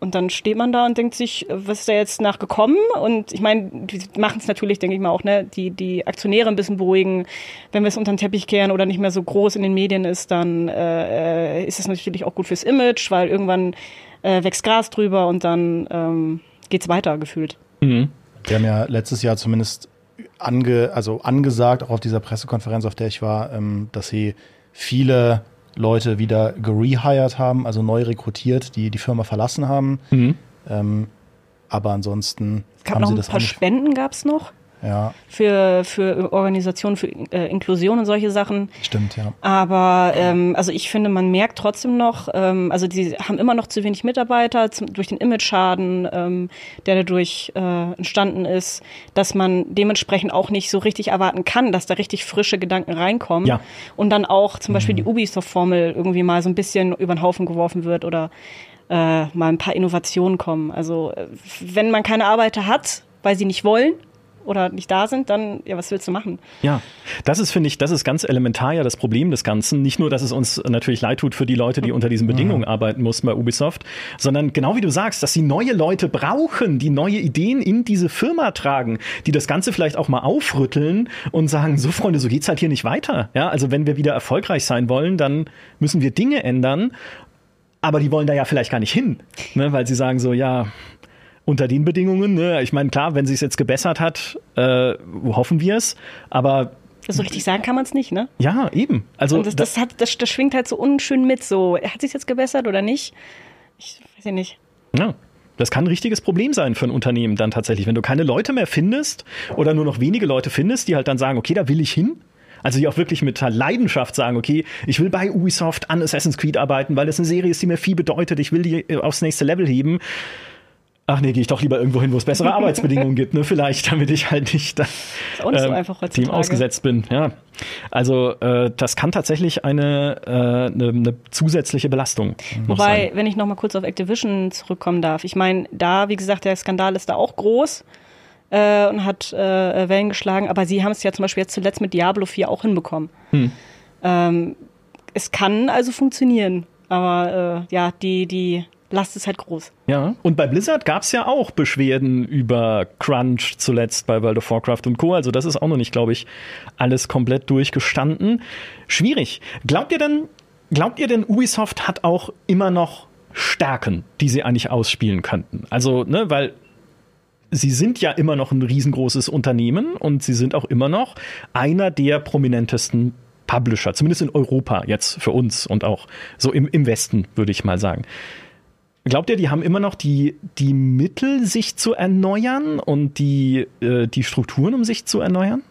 Und dann steht man da und denkt sich, was ist da jetzt nachgekommen? Und ich meine, die machen es natürlich, denke ich mal, auch, ne, die, die Aktionäre ein bisschen beruhigen. Wenn wir es unter den Teppich kehren oder nicht mehr so groß in den Medien ist, dann äh, ist es natürlich auch gut fürs Image, weil irgendwann äh, wächst Gras drüber und dann ähm, geht's weiter gefühlt. Mhm. Wir haben ja letztes Jahr zumindest ange, also angesagt, auch auf dieser Pressekonferenz, auf der ich war, ähm, dass sie viele Leute wieder gerehired haben, also neu rekrutiert, die die Firma verlassen haben. Mhm. Ähm, aber ansonsten es gab haben noch sie das ein paar Spenden gab es noch. Ja. Für, für Organisationen, für äh, Inklusion und solche Sachen. Stimmt, ja. Aber ähm, also ich finde, man merkt trotzdem noch, ähm, also die haben immer noch zu wenig Mitarbeiter zum, durch den Image-Schaden, ähm, der dadurch äh, entstanden ist, dass man dementsprechend auch nicht so richtig erwarten kann, dass da richtig frische Gedanken reinkommen. Ja. Und dann auch zum Beispiel mhm. die Ubisoft-Formel irgendwie mal so ein bisschen über den Haufen geworfen wird oder äh, mal ein paar Innovationen kommen. Also äh, wenn man keine Arbeiter hat, weil sie nicht wollen, oder nicht da sind, dann, ja, was willst du machen? Ja, das ist, finde ich, das ist ganz elementar ja das Problem des Ganzen. Nicht nur, dass es uns natürlich leid tut für die Leute, die unter diesen mhm. Bedingungen mhm. arbeiten mussten bei Ubisoft, sondern genau wie du sagst, dass sie neue Leute brauchen, die neue Ideen in diese Firma tragen, die das Ganze vielleicht auch mal aufrütteln und sagen, so Freunde, so geht's halt hier nicht weiter. Ja, also wenn wir wieder erfolgreich sein wollen, dann müssen wir Dinge ändern. Aber die wollen da ja vielleicht gar nicht hin, ne? weil sie sagen so, ja, unter den Bedingungen. Ne? Ich meine, klar, wenn sie es jetzt gebessert hat, äh, hoffen wir es. Aber so richtig sagen kann man es nicht, ne? Ja, eben. Also das, das, hat, das, das schwingt halt so unschön mit. So, hat sich jetzt gebessert oder nicht? Ich weiß ja nicht. Ja. Das kann ein richtiges Problem sein für ein Unternehmen dann tatsächlich, wenn du keine Leute mehr findest oder nur noch wenige Leute findest, die halt dann sagen, okay, da will ich hin. Also die auch wirklich mit Leidenschaft sagen, okay, ich will bei Ubisoft an Assassin's Creed arbeiten, weil das eine Serie ist, die mir viel bedeutet. Ich will die äh, aufs nächste Level heben ach nee, gehe ich doch lieber irgendwo hin, wo es bessere Arbeitsbedingungen gibt, ne? Vielleicht, damit ich halt nicht, da, nicht so ähm, Team ausgesetzt bin. Ja, also äh, das kann tatsächlich eine, äh, eine, eine zusätzliche Belastung. Wobei, sein. wenn ich noch mal kurz auf Activision zurückkommen darf, ich meine, da, wie gesagt, der Skandal ist da auch groß. Äh, und hat äh, Wellen geschlagen, aber sie haben es ja zum Beispiel jetzt zuletzt mit Diablo 4 auch hinbekommen. Hm. Ähm, es kann also funktionieren, aber äh, ja, die, die Last ist halt groß. Ja, und bei Blizzard gab es ja auch Beschwerden über Crunch zuletzt bei World of Warcraft und Co. Also das ist auch noch nicht, glaube ich, alles komplett durchgestanden. Schwierig. Glaubt ihr denn, glaubt ihr denn, Ubisoft hat auch immer noch Stärken, die sie eigentlich ausspielen könnten? Also, ne, weil sie sind ja immer noch ein riesengroßes Unternehmen und sie sind auch immer noch einer der prominentesten Publisher, zumindest in Europa jetzt für uns und auch so im, im Westen, würde ich mal sagen. Glaubt ihr, die haben immer noch die, die Mittel, sich zu erneuern und die, äh, die Strukturen, um sich zu erneuern?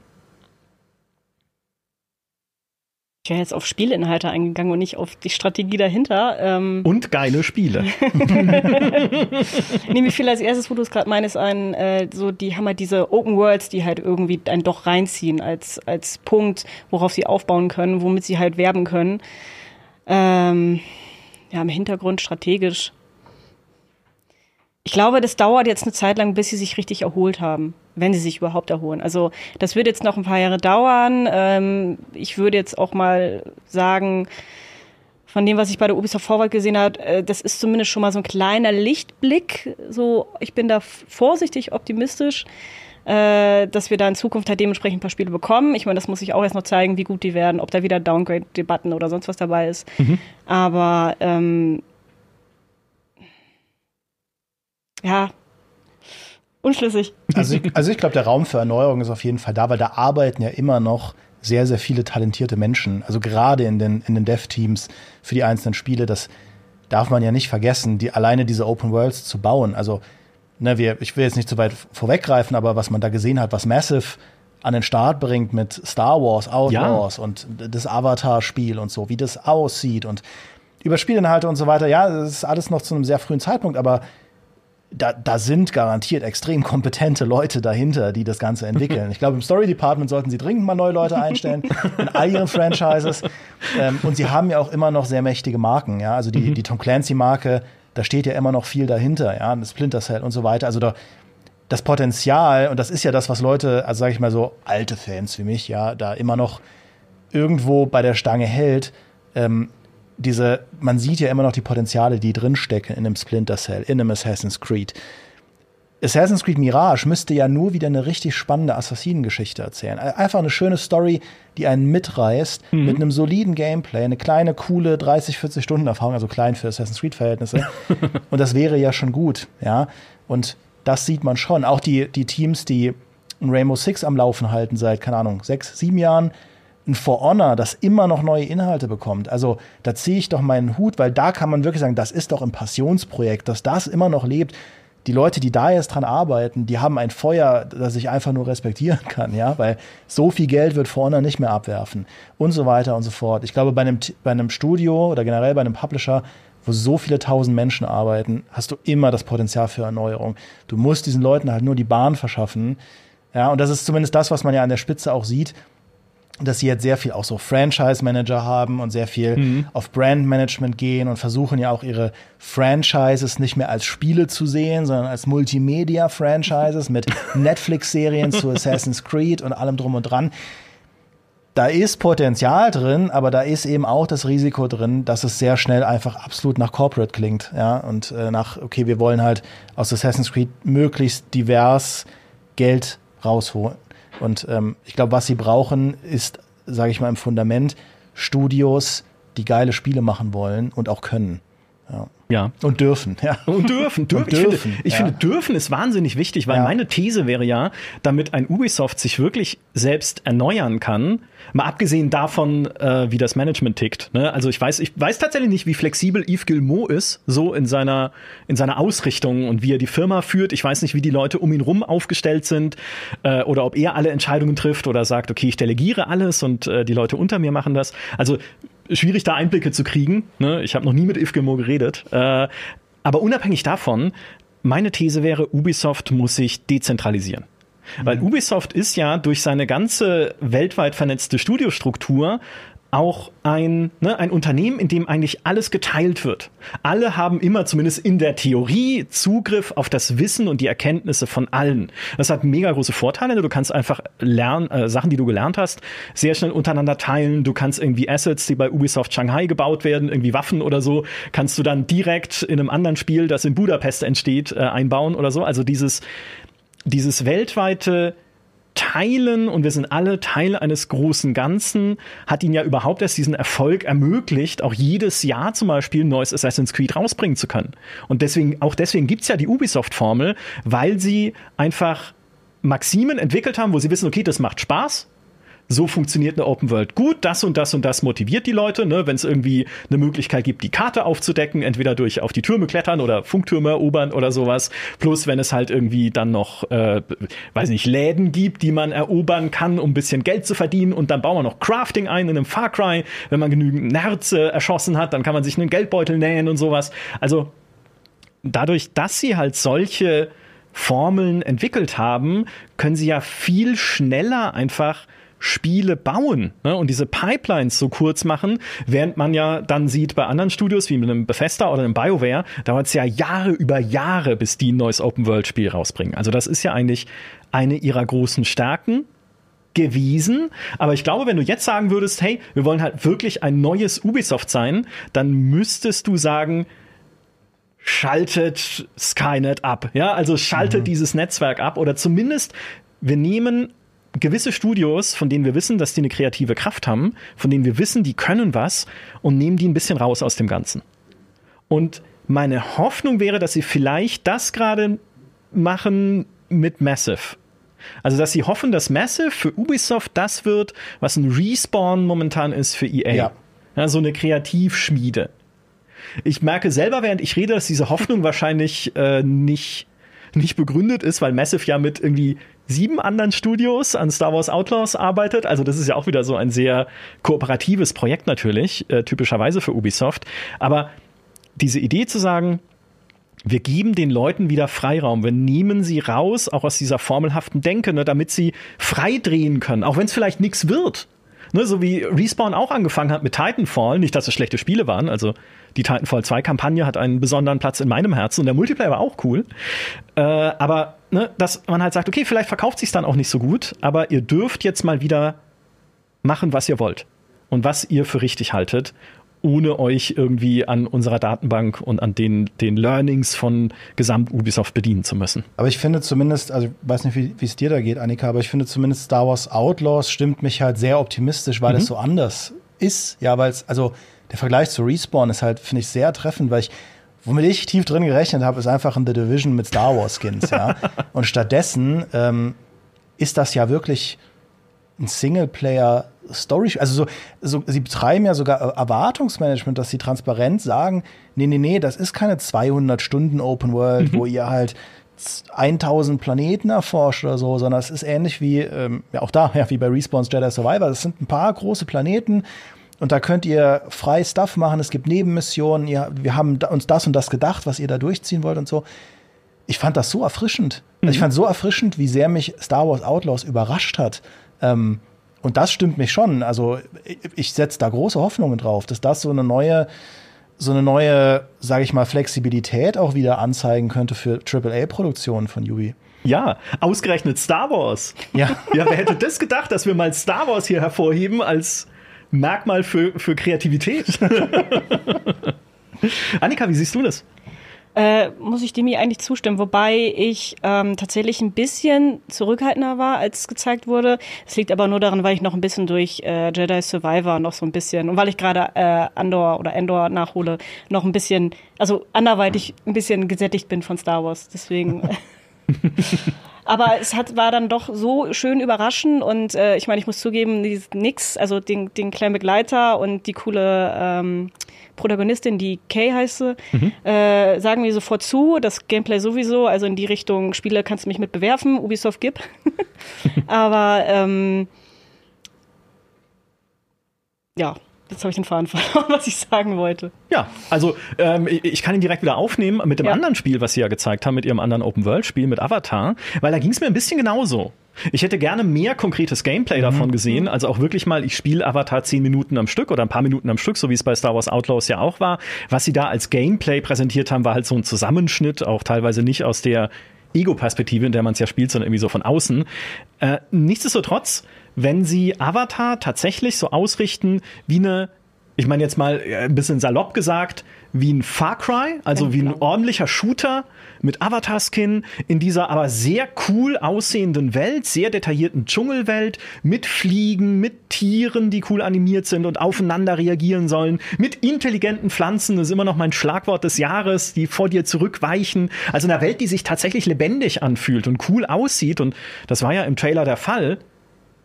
Ich wäre jetzt auf Spielinhalte eingegangen und nicht auf die Strategie dahinter. Ähm und geile Spiele. nee, mir fiel als erstes, wo du es gerade meinst, ein, äh, so, die haben halt diese Open Worlds, die halt irgendwie einen doch reinziehen als, als Punkt, worauf sie aufbauen können, womit sie halt werben können. Ähm, ja, im Hintergrund strategisch ich glaube, das dauert jetzt eine Zeit lang, bis sie sich richtig erholt haben, wenn sie sich überhaupt erholen. Also das wird jetzt noch ein paar Jahre dauern. Ähm, ich würde jetzt auch mal sagen, von dem, was ich bei der Ubisoft Forward gesehen habe, äh, das ist zumindest schon mal so ein kleiner Lichtblick. So, ich bin da vorsichtig optimistisch, äh, dass wir da in Zukunft halt dementsprechend ein paar Spiele bekommen. Ich meine, das muss ich auch erst noch zeigen, wie gut die werden, ob da wieder Downgrade-Debatten oder sonst was dabei ist. Mhm. Aber ähm, ja, unschlüssig. Also ich, also ich glaube, der Raum für Erneuerung ist auf jeden Fall da, weil da arbeiten ja immer noch sehr, sehr viele talentierte Menschen. Also gerade in den, in den Dev-Teams für die einzelnen Spiele, das darf man ja nicht vergessen, die, alleine diese Open Worlds zu bauen. Also, ne, wir, ich will jetzt nicht zu weit vorweggreifen, aber was man da gesehen hat, was Massive an den Start bringt mit Star Wars, Outlaws ja. und das Avatar-Spiel und so, wie das aussieht und über Spielinhalte und so weiter. Ja, das ist alles noch zu einem sehr frühen Zeitpunkt, aber da, da sind garantiert extrem kompetente Leute dahinter, die das Ganze entwickeln. Ich glaube, im Story Department sollten sie dringend mal neue Leute einstellen in all ihren Franchises. Ähm, und sie haben ja auch immer noch sehr mächtige Marken. Ja? Also die, mhm. die Tom Clancy-Marke, da steht ja immer noch viel dahinter. Ja? Das Splinter Cell und so weiter. Also da, das Potenzial, und das ist ja das, was Leute, also sage ich mal so, alte Fans wie mich, ja, da immer noch irgendwo bei der Stange hält, ähm, diese, man sieht ja immer noch die Potenziale, die drinstecken in einem Splinter Cell, in einem Assassin's Creed. Assassin's Creed Mirage müsste ja nur wieder eine richtig spannende Assassinengeschichte erzählen. Einfach eine schöne Story, die einen mitreißt, mhm. mit einem soliden Gameplay, eine kleine, coole 30, 40 Stunden Erfahrung, also klein für Assassin's Creed Verhältnisse. und das wäre ja schon gut, ja. Und das sieht man schon. Auch die, die Teams, die Rainbow Six am Laufen halten seit, keine Ahnung, sechs, sieben Jahren, ein For Honor, das immer noch neue Inhalte bekommt. Also da ziehe ich doch meinen Hut, weil da kann man wirklich sagen, das ist doch ein Passionsprojekt, dass das immer noch lebt die Leute, die da jetzt dran arbeiten, die haben ein Feuer, das ich einfach nur respektieren kann, ja, weil so viel Geld wird vorne nicht mehr abwerfen und so weiter und so fort. Ich glaube, bei einem, bei einem Studio oder generell bei einem Publisher, wo so viele tausend Menschen arbeiten, hast du immer das Potenzial für Erneuerung. Du musst diesen Leuten halt nur die Bahn verschaffen. Ja, und das ist zumindest das, was man ja an der Spitze auch sieht dass sie jetzt sehr viel auch so Franchise-Manager haben und sehr viel mhm. auf Brand-Management gehen und versuchen ja auch ihre Franchises nicht mehr als Spiele zu sehen, sondern als Multimedia-Franchises mit Netflix-Serien zu Assassin's Creed und allem drum und dran. Da ist Potenzial drin, aber da ist eben auch das Risiko drin, dass es sehr schnell einfach absolut nach Corporate klingt, ja, und äh, nach, okay, wir wollen halt aus Assassin's Creed möglichst divers Geld rausholen und ähm, ich glaube, was sie brauchen, ist, sage ich mal, im Fundament Studios, die geile Spiele machen wollen und auch können. Ja. Ja. Und dürfen, ja. Und dürfen. dürfen. Und ich, dürfen, finde, ich ja. finde, dürfen ist wahnsinnig wichtig, weil ja. meine These wäre ja, damit ein Ubisoft sich wirklich selbst erneuern kann, mal abgesehen davon, äh, wie das Management tickt. Ne? Also ich weiß, ich weiß tatsächlich nicht, wie flexibel Yves Gilmot ist, so in seiner, in seiner Ausrichtung und wie er die Firma führt. Ich weiß nicht, wie die Leute um ihn rum aufgestellt sind äh, oder ob er alle Entscheidungen trifft oder sagt, okay, ich delegiere alles und äh, die Leute unter mir machen das. Also schwierig, da Einblicke zu kriegen. Ne? Ich habe noch nie mit Gilmore geredet. Äh, aber unabhängig davon, meine These wäre, Ubisoft muss sich dezentralisieren. Mhm. Weil Ubisoft ist ja durch seine ganze weltweit vernetzte Studiostruktur auch ein, ne, ein Unternehmen, in dem eigentlich alles geteilt wird. Alle haben immer zumindest in der Theorie Zugriff auf das Wissen und die Erkenntnisse von allen. Das hat mega große Vorteile. Du kannst einfach lernen, äh, Sachen, die du gelernt hast, sehr schnell untereinander teilen. Du kannst irgendwie Assets, die bei Ubisoft Shanghai gebaut werden, irgendwie Waffen oder so, kannst du dann direkt in einem anderen Spiel, das in Budapest entsteht, äh, einbauen oder so. Also dieses, dieses weltweite teilen und wir sind alle Teil eines großen Ganzen, hat ihn ja überhaupt erst diesen Erfolg ermöglicht, auch jedes Jahr zum Beispiel ein neues Assassin's Creed rausbringen zu können. Und deswegen, auch deswegen gibt's ja die Ubisoft-Formel, weil sie einfach Maximen entwickelt haben, wo sie wissen, okay, das macht Spaß, so funktioniert eine Open World gut, das und das und das motiviert die Leute, ne? wenn es irgendwie eine Möglichkeit gibt, die Karte aufzudecken, entweder durch auf die Türme klettern oder Funktürme erobern oder sowas, plus wenn es halt irgendwie dann noch, äh, weiß nicht, Läden gibt, die man erobern kann, um ein bisschen Geld zu verdienen und dann bauen wir noch Crafting ein in einem Far Cry, wenn man genügend Nerze erschossen hat, dann kann man sich einen Geldbeutel nähen und sowas. Also dadurch, dass sie halt solche Formeln entwickelt haben, können sie ja viel schneller einfach Spiele bauen ne, und diese Pipelines so kurz machen, während man ja dann sieht bei anderen Studios wie mit einem Bethesda oder einem BioWare, dauert es ja Jahre über Jahre, bis die ein neues Open-World-Spiel rausbringen. Also das ist ja eigentlich eine ihrer großen Stärken gewesen. Aber ich glaube, wenn du jetzt sagen würdest, hey, wir wollen halt wirklich ein neues Ubisoft sein, dann müsstest du sagen, schaltet Skynet ab. Ja, also schaltet mhm. dieses Netzwerk ab oder zumindest wir nehmen gewisse Studios, von denen wir wissen, dass die eine kreative Kraft haben, von denen wir wissen, die können was und nehmen die ein bisschen raus aus dem Ganzen. Und meine Hoffnung wäre, dass sie vielleicht das gerade machen mit Massive. Also, dass sie hoffen, dass Massive für Ubisoft das wird, was ein Respawn momentan ist für EA. Ja. ja so eine Kreativschmiede. Ich merke selber, während ich rede, dass diese Hoffnung wahrscheinlich äh, nicht, nicht begründet ist, weil Massive ja mit irgendwie sieben anderen Studios an Star Wars Outlaws arbeitet. Also das ist ja auch wieder so ein sehr kooperatives Projekt natürlich, äh, typischerweise für Ubisoft. Aber diese Idee zu sagen, wir geben den Leuten wieder Freiraum. Wir nehmen sie raus, auch aus dieser formelhaften Denke, ne, damit sie frei drehen können, auch wenn es vielleicht nichts wird. Ne, so wie Respawn auch angefangen hat mit Titanfall, nicht, dass es schlechte Spiele waren, also die Titanfall 2 Kampagne hat einen besonderen Platz in meinem Herzen und der Multiplayer war auch cool. Äh, aber ne, dass man halt sagt, okay, vielleicht verkauft sich dann auch nicht so gut, aber ihr dürft jetzt mal wieder machen, was ihr wollt und was ihr für richtig haltet. ohne euch irgendwie an unserer Datenbank und an den, den Learnings von Gesamt Ubisoft bedienen zu müssen. Aber ich finde zumindest, also ich weiß nicht, wie es dir da geht, Annika, aber ich finde zumindest Star Wars Outlaws stimmt mich halt sehr optimistisch, weil mhm. es so anders ist. Ja, weil es, also der Vergleich zu Respawn ist halt, finde ich, sehr treffend, weil ich, womit ich tief drin gerechnet habe, ist einfach ein The Division mit Star Wars Skins, ja. Und stattdessen ähm, ist das ja wirklich ein Singleplayer Story, also so, so, sie betreiben ja sogar Erwartungsmanagement, dass sie transparent sagen, nee, nee, nee, das ist keine 200 Stunden Open World, mhm. wo ihr halt 1000 Planeten erforscht oder so, sondern es ist ähnlich wie, ähm, ja auch da, ja, wie bei Respawn's Jedi Survivor. Das sind ein paar große Planeten und da könnt ihr frei Stuff machen. Es gibt Nebenmissionen. Ihr, wir haben uns das und das gedacht, was ihr da durchziehen wollt und so. Ich fand das so erfrischend. Mhm. Also ich mhm. fand so erfrischend, wie sehr mich Star Wars Outlaws überrascht hat. Ähm, und das stimmt mich schon. Also ich, ich setze da große Hoffnungen drauf, dass das so eine neue so eine neue, sage ich mal, Flexibilität auch wieder anzeigen könnte für AAA-Produktionen von Yubi. Ja, ausgerechnet Star Wars. Ja. ja, wer hätte das gedacht, dass wir mal Star Wars hier hervorheben als Merkmal für, für Kreativität? Annika, wie siehst du das? äh, muss ich Demi eigentlich zustimmen, wobei ich ähm, tatsächlich ein bisschen zurückhaltender war, als es gezeigt wurde. Es liegt aber nur daran, weil ich noch ein bisschen durch äh, Jedi Survivor noch so ein bisschen und weil ich gerade äh, Andor oder Endor nachhole, noch ein bisschen, also anderweitig ein bisschen gesättigt bin von Star Wars. Deswegen. Aber es hat, war dann doch so schön überraschend und äh, ich meine, ich muss zugeben, Nix, also den, den kleinen Begleiter und die coole ähm, Protagonistin, die Kay heißt sie, mhm. äh, sagen wir sofort zu, das Gameplay sowieso, also in die Richtung Spiele kannst du mich mit bewerfen, Ubisoft gib. Aber ähm, ja, Jetzt habe ich den Faden verloren, was ich sagen wollte. Ja, also ähm, ich kann ihn direkt wieder aufnehmen mit dem ja. anderen Spiel, was Sie ja gezeigt haben, mit Ihrem anderen Open-World-Spiel, mit Avatar, weil da ging es mir ein bisschen genauso. Ich hätte gerne mehr konkretes Gameplay mhm. davon gesehen, also auch wirklich mal, ich spiele Avatar zehn Minuten am Stück oder ein paar Minuten am Stück, so wie es bei Star Wars Outlaws ja auch war. Was sie da als Gameplay präsentiert haben, war halt so ein Zusammenschnitt, auch teilweise nicht aus der Ego-Perspektive, in der man es ja spielt, sondern irgendwie so von außen. Äh, nichtsdestotrotz wenn sie Avatar tatsächlich so ausrichten wie eine, ich meine jetzt mal äh, ein bisschen salopp gesagt, wie ein Far Cry, also wie ein ordentlicher Shooter mit Avatar-Skin in dieser aber sehr cool aussehenden Welt, sehr detaillierten Dschungelwelt, mit Fliegen, mit Tieren, die cool animiert sind und aufeinander reagieren sollen, mit intelligenten Pflanzen, das ist immer noch mein Schlagwort des Jahres, die vor dir zurückweichen. Also eine Welt, die sich tatsächlich lebendig anfühlt und cool aussieht. Und das war ja im Trailer der Fall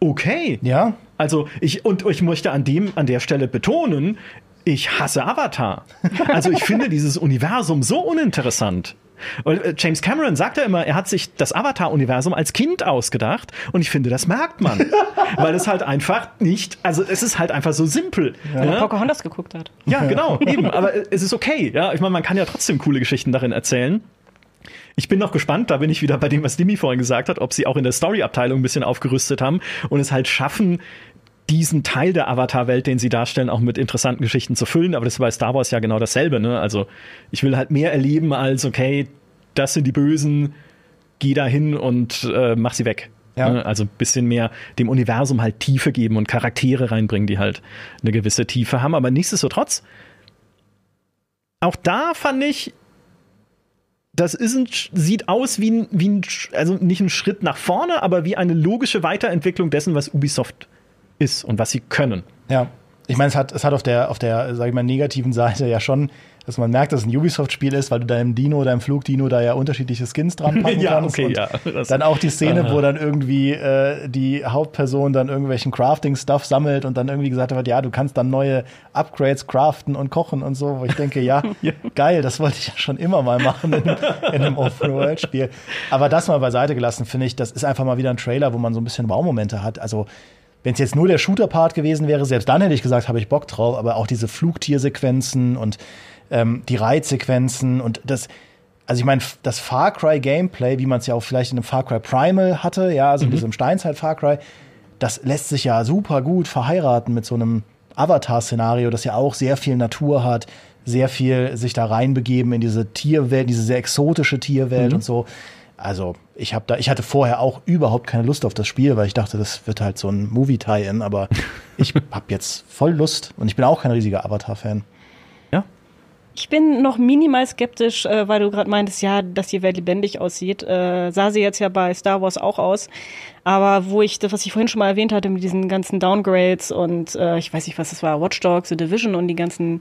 okay. Ja. Also ich und ich möchte an dem an der Stelle betonen, ich hasse Avatar. Also ich finde dieses Universum so uninteressant. Und äh, James Cameron sagt ja immer, er hat sich das Avatar-Universum als Kind ausgedacht und ich finde, das merkt man. Weil es halt einfach nicht, also es ist halt einfach so simpel. Ja. ja? Pocahontas geguckt hat. Ja, genau, eben. Aber es ist okay. Ja, ich meine, man kann ja trotzdem coole Geschichten darin erzählen. Ich bin noch gespannt, da bin ich wieder bei dem, was Dimi vorhin gesagt hat, ob sie auch in der Story-Abteilung ein bisschen aufgerüstet haben und es halt schaffen, diesen Teil der Avatar-Welt, den sie darstellen, auch mit interessanten Geschichten zu füllen. Aber das ist bei Star Wars ja genau dasselbe. Ne? Also ich will halt mehr erleben als, okay, das sind die Bösen, geh da hin und äh, mach sie weg. Ja. Ne? Also ein bisschen mehr dem Universum halt Tiefe geben und Charaktere reinbringen, die halt eine gewisse Tiefe haben. Aber nichtsdestotrotz, auch da fand ich, das ist ein, sieht aus wie ein, wie ein, also nicht ein Schritt nach vorne, aber wie eine logische Weiterentwicklung dessen, was Ubisoft ist und was sie können. Ja. Ich meine, es hat, es hat auf der, auf der, sag ich mal, negativen Seite ja schon dass man merkt, dass es ein Ubisoft-Spiel ist, weil du deinem Dino, deinem Flugdino da ja unterschiedliche Skins dran packen ja, kannst. Okay, ja, dann auch die Szene, aha. wo dann irgendwie äh, die Hauptperson dann irgendwelchen Crafting-Stuff sammelt und dann irgendwie gesagt hat, ja, du kannst dann neue Upgrades craften und kochen und so. Wo ich denke, ja, ja. geil, das wollte ich ja schon immer mal machen in, in einem Open-World-Spiel. Aber das mal beiseite gelassen, finde ich, das ist einfach mal wieder ein Trailer, wo man so ein bisschen Wow-Momente hat. Also wenn es jetzt nur der Shooter-Part gewesen wäre, selbst dann hätte ich gesagt, habe ich Bock drauf, aber auch diese Flugtiersequenzen und ähm, die Reitsequenzen und das, also ich meine, das Far Cry Gameplay, wie man es ja auch vielleicht in einem Far Cry Primal hatte, ja, also mhm. in diesem Steinzeit Far Cry, das lässt sich ja super gut verheiraten mit so einem Avatar-Szenario, das ja auch sehr viel Natur hat, sehr viel sich da reinbegeben in diese Tierwelt, diese sehr exotische Tierwelt mhm. und so. Also ich habe da, ich hatte vorher auch überhaupt keine Lust auf das Spiel, weil ich dachte, das wird halt so ein Movie-Tie-In, aber ich habe jetzt voll Lust und ich bin auch kein riesiger Avatar-Fan. Ich bin noch minimal skeptisch, äh, weil du gerade meintest, ja, dass die Welt lebendig aussieht. Äh, sah sie jetzt ja bei Star Wars auch aus. Aber wo ich das, was ich vorhin schon mal erwähnt hatte, mit diesen ganzen Downgrades und äh, ich weiß nicht, was das war, Watch Dogs, The Division und die ganzen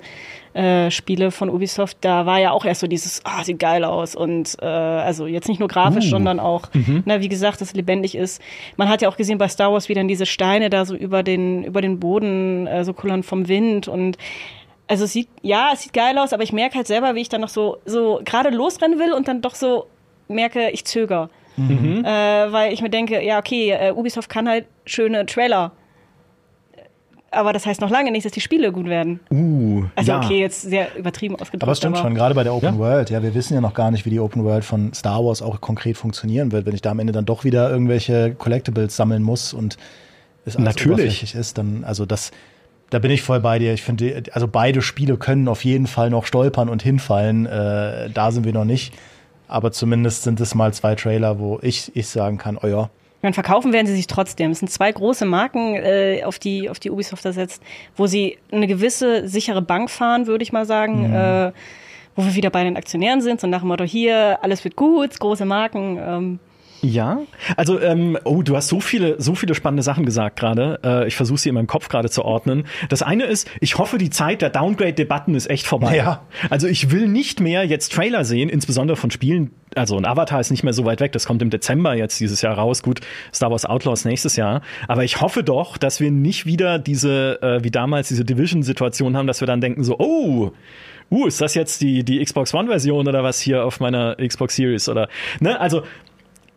äh, Spiele von Ubisoft, da war ja auch erst so dieses, ah, sieht geil aus. Und äh, also jetzt nicht nur grafisch, Uh. sondern auch, Mhm. na, wie gesagt, dass es lebendig ist. Man hat ja auch gesehen bei Star Wars, wie dann diese Steine da so über den, über den Boden äh, so kullern vom Wind und also es sieht, ja, es sieht geil aus, aber ich merke halt selber, wie ich dann noch so, so gerade losrennen will und dann doch so merke, ich zöger. Mhm. Äh, weil ich mir denke, ja, okay, äh, Ubisoft kann halt schöne Trailer. Aber das heißt noch lange nicht, dass die Spiele gut werden. Uh, Also ja. okay, jetzt sehr übertrieben ausgedrückt. Aber es stimmt schon, gerade bei der Open Ja. World. Ja, wir wissen ja noch gar nicht, wie die Open World von Star Wars auch konkret funktionieren wird. Wenn ich da am Ende dann doch wieder irgendwelche Collectibles sammeln muss und es alles Natürlich. ist, dann, also das, da bin ich voll bei dir. Ich finde, also beide Spiele können auf jeden Fall noch stolpern und hinfallen. Äh, da sind wir noch nicht. Aber zumindest sind es mal zwei Trailer, wo ich, ich sagen kann, oh ja, meine, verkaufen werden sie sich trotzdem. Es sind zwei große Marken, äh, auf, die, auf die Ubisoft da setzt, wo sie eine gewisse sichere Bank fahren, würde ich mal sagen. Äh, wo wir wieder bei den Aktionären sind, so nach dem Motto, hier, alles wird gut, große Marken. Ähm, Ja, also ähm, oh, du hast so viele, so viele spannende Sachen gesagt gerade. Äh, ich versuche sie in meinem Kopf gerade zu ordnen. Das eine ist, ich hoffe, die Zeit der Downgrade-Debatten ist echt vorbei. Ja. Also ich will nicht mehr jetzt Trailer sehen, insbesondere von Spielen. Also ein Avatar ist nicht mehr so weit weg. Das kommt im Dezember jetzt dieses Jahr raus. Gut, Star Wars Outlaws nächstes Jahr. Aber ich hoffe doch, dass wir nicht wieder diese, äh, wie damals diese Division-Situation haben, dass wir dann denken so, oh. Uh, ist das jetzt die, die Xbox One-Version oder was hier auf meiner Xbox Series oder, ne? Also,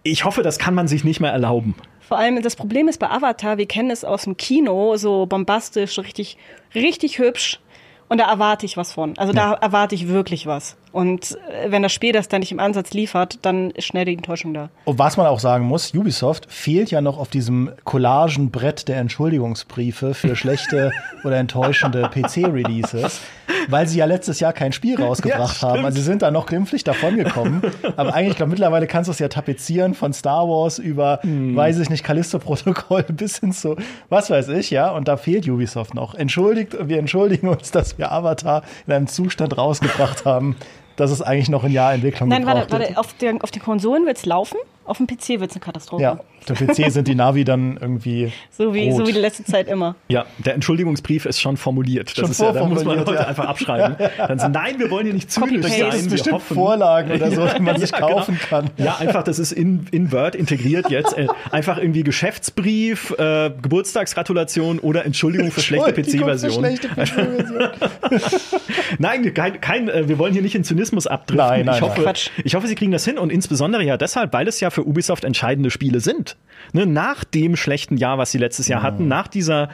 ich hoffe, das kann man sich nicht mehr erlauben. Vor allem das Problem ist bei Avatar, wir kennen es aus dem Kino, so bombastisch, richtig, richtig hübsch. Und da erwarte ich was von. Also da erwarte ich wirklich was. Und äh, wenn das Spiel das dann nicht im Ansatz liefert, dann ist schnell die Enttäuschung da. Und was man auch sagen muss, Ubisoft fehlt ja noch auf diesem Collagenbrett der Entschuldigungsbriefe für schlechte oder enttäuschende PC-Releases, weil sie ja letztes Jahr kein Spiel rausgebracht Ja, haben. Also sie sind da noch glimpflich davongekommen. Aber eigentlich, ich glaube, mittlerweile kannst du es ja tapezieren von Star Wars über, Hm. weiß ich nicht, Callisto-Protokoll bis hin zu, was weiß ich, ja. Und da fehlt Ubisoft noch. Entschuldigt, wir entschuldigen uns, dass wir Avatar in einem Zustand rausgebracht haben, dass es eigentlich noch ein Jahr Entwicklung Nein, gebraucht warte, warte, auf, der, auf den Konsolen wird's laufen, auf dem PC wird's eine Katastrophe. Ja, auf dem PC sind die Navi dann irgendwie So wie, rot. so wie die letzte Zeit immer. Ja, der Entschuldigungsbrief ist schon formuliert. Das Schon ist ja, da muss man heute ja. einfach abschreiben. Dann so, nein, wir wollen hier nicht zynisch sein. Das ist bestimmt hoffen. Vorlagen oder so, die man sich Ja, kaufen genau. kann. Ja, einfach, das ist in, in Word integriert jetzt. Äh, einfach irgendwie Geschäftsbrief, äh, Geburtstagsgratulation oder Entschuldigung für schlechte Entschuldigung für PC-Version. schlechte PC-Version. Nein, kein, kein, äh, wir wollen hier nicht in Zynismus abdriften. Nein, nein, ich, hoffe, nein. Ich hoffe, sie kriegen das hin und insbesondere ja deshalb, weil es ja für Ubisoft entscheidende Spiele sind. Ne, nach dem schlechten Jahr, was sie letztes Jahr hatten, nach dieser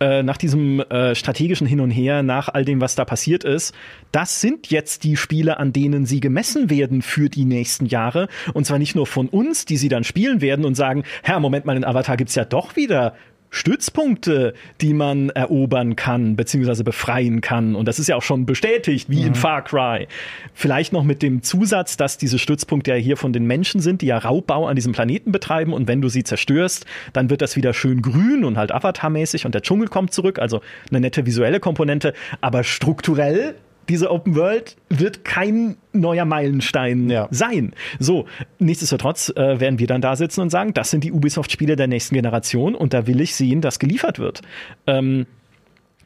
äh, nach diesem äh, strategischen Hin und Her, nach all dem, was da passiert ist, das sind jetzt die Spiele, an denen sie gemessen werden für die nächsten Jahre. Und zwar nicht nur von uns, die sie dann spielen werden und sagen, Herr, Moment mal, in Avatar gibt's ja doch wieder Stützpunkte, die man erobern kann, beziehungsweise befreien kann. Und das ist ja auch schon bestätigt, wie in Far Cry. Vielleicht noch mit dem Zusatz, dass diese Stützpunkte ja hier von den Menschen sind, die ja Raubbau an diesem Planeten betreiben. Und wenn du sie zerstörst, dann wird das wieder schön grün und halt Avatar-mäßig und der Dschungel kommt zurück. Also eine nette visuelle Komponente. Aber strukturell diese Open World wird kein neuer Meilenstein Ja. sein. So, nichtsdestotrotz äh, werden wir dann da sitzen und sagen, das sind die Ubisoft-Spiele der nächsten Generation und da will ich sehen, dass geliefert wird. Ähm,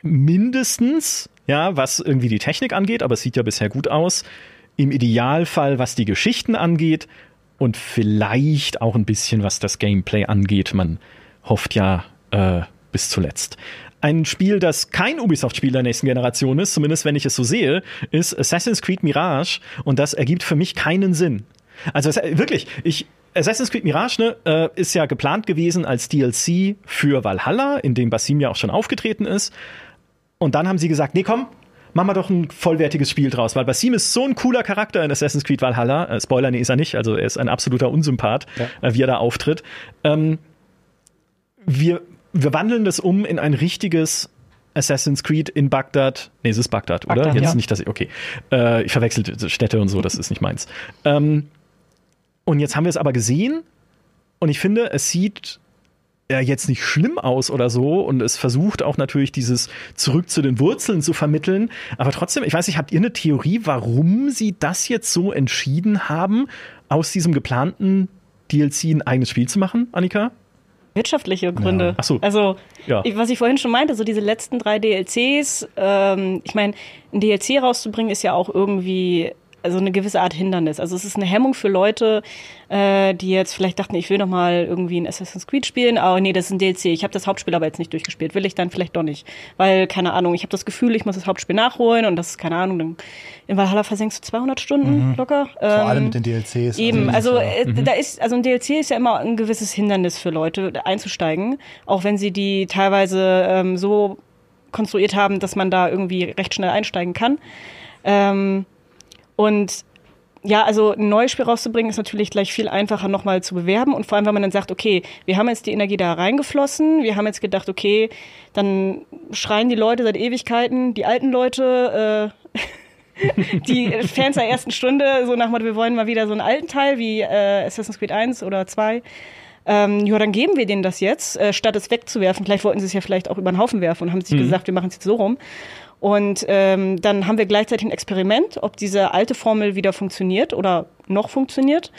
mindestens, ja, was irgendwie die Technik angeht, aber es sieht ja bisher gut aus. Im Idealfall, was die Geschichten angeht und vielleicht auch ein bisschen, was das Gameplay angeht. Man hofft ja äh, bis zuletzt. Ein Spiel, das kein Ubisoft-Spiel der nächsten Generation ist, zumindest wenn ich es so sehe, ist Assassin's Creed Mirage und das ergibt für mich keinen Sinn. Also wirklich, ich Assassin's Creed Mirage ne, äh, ist ja geplant gewesen als DLC für Valhalla, in dem Basim ja auch schon aufgetreten ist. Und dann haben sie gesagt, nee, komm, machen wir doch ein vollwertiges Spiel draus, weil Basim ist so ein cooler Charakter in Assassin's Creed Valhalla. Äh, Spoiler, nee, ist er nicht, also er ist ein absoluter Unsympath, äh, wie er da auftritt. Ähm, wir, wir wandeln das um in ein richtiges Assassin's Creed in Bagdad. Nee, es ist Bagdad, oder? Bagdad, Jetzt ja. nicht, dass ich, okay. Äh, ich verwechsel Städte und so, das ist nicht meins. Ähm, Und jetzt haben wir es aber gesehen und ich finde, es sieht ja jetzt nicht schlimm aus oder so und es versucht auch natürlich dieses zurück zu den Wurzeln zu vermitteln. Aber trotzdem, ich weiß nicht, habt ihr eine Theorie, warum sie das jetzt so entschieden haben, aus diesem geplanten DLC ein eigenes Spiel zu machen, Annika? Wirtschaftliche Gründe. Ja. Ach so. Also, Ja. ich, was ich vorhin schon meinte, so diese letzten drei DLCs, ähm, ich meine, ein DLC rauszubringen ist ja auch irgendwie also eine gewisse Art Hindernis. Also es ist eine Hemmung für Leute, äh, die jetzt vielleicht dachten, ich will noch mal irgendwie ein Assassin's Creed spielen, aber nee, das ist ein DLC. Ich habe das Hauptspiel aber jetzt nicht durchgespielt. Will ich dann vielleicht doch nicht, weil keine Ahnung, ich habe das Gefühl, ich muss das Hauptspiel nachholen und das ist keine Ahnung. Dann in Valhalla versenkst du 200 Stunden locker. Mhm. Vor allem Ähm, mit den DLCs. Eben, also ja. äh, da ist, also ein DLC ist ja immer ein gewisses Hindernis für Leute einzusteigen, auch wenn sie die teilweise ähm, so konstruiert haben, dass man da irgendwie recht schnell einsteigen kann. Ähm, und ja, also ein neues Spiel rauszubringen ist natürlich gleich viel einfacher nochmal zu bewerben und vor allem, wenn man dann sagt, okay, wir haben jetzt die Energie da reingeflossen, wir haben jetzt gedacht, okay, dann schreien die Leute seit Ewigkeiten, die alten Leute, äh, die Fans der ersten Stunde, so nach Motto, wir wollen mal wieder so einen alten Teil wie äh, Assassin's Creed 1 oder 2. Ähm, ja, dann geben wir denen das jetzt, äh, statt es wegzuwerfen. Vielleicht wollten sie es ja vielleicht auch über den Haufen werfen und haben sich gesagt, wir machen es jetzt so rum. Und ähm, dann haben wir gleichzeitig ein Experiment, ob diese alte Formel wieder funktioniert oder noch funktioniert.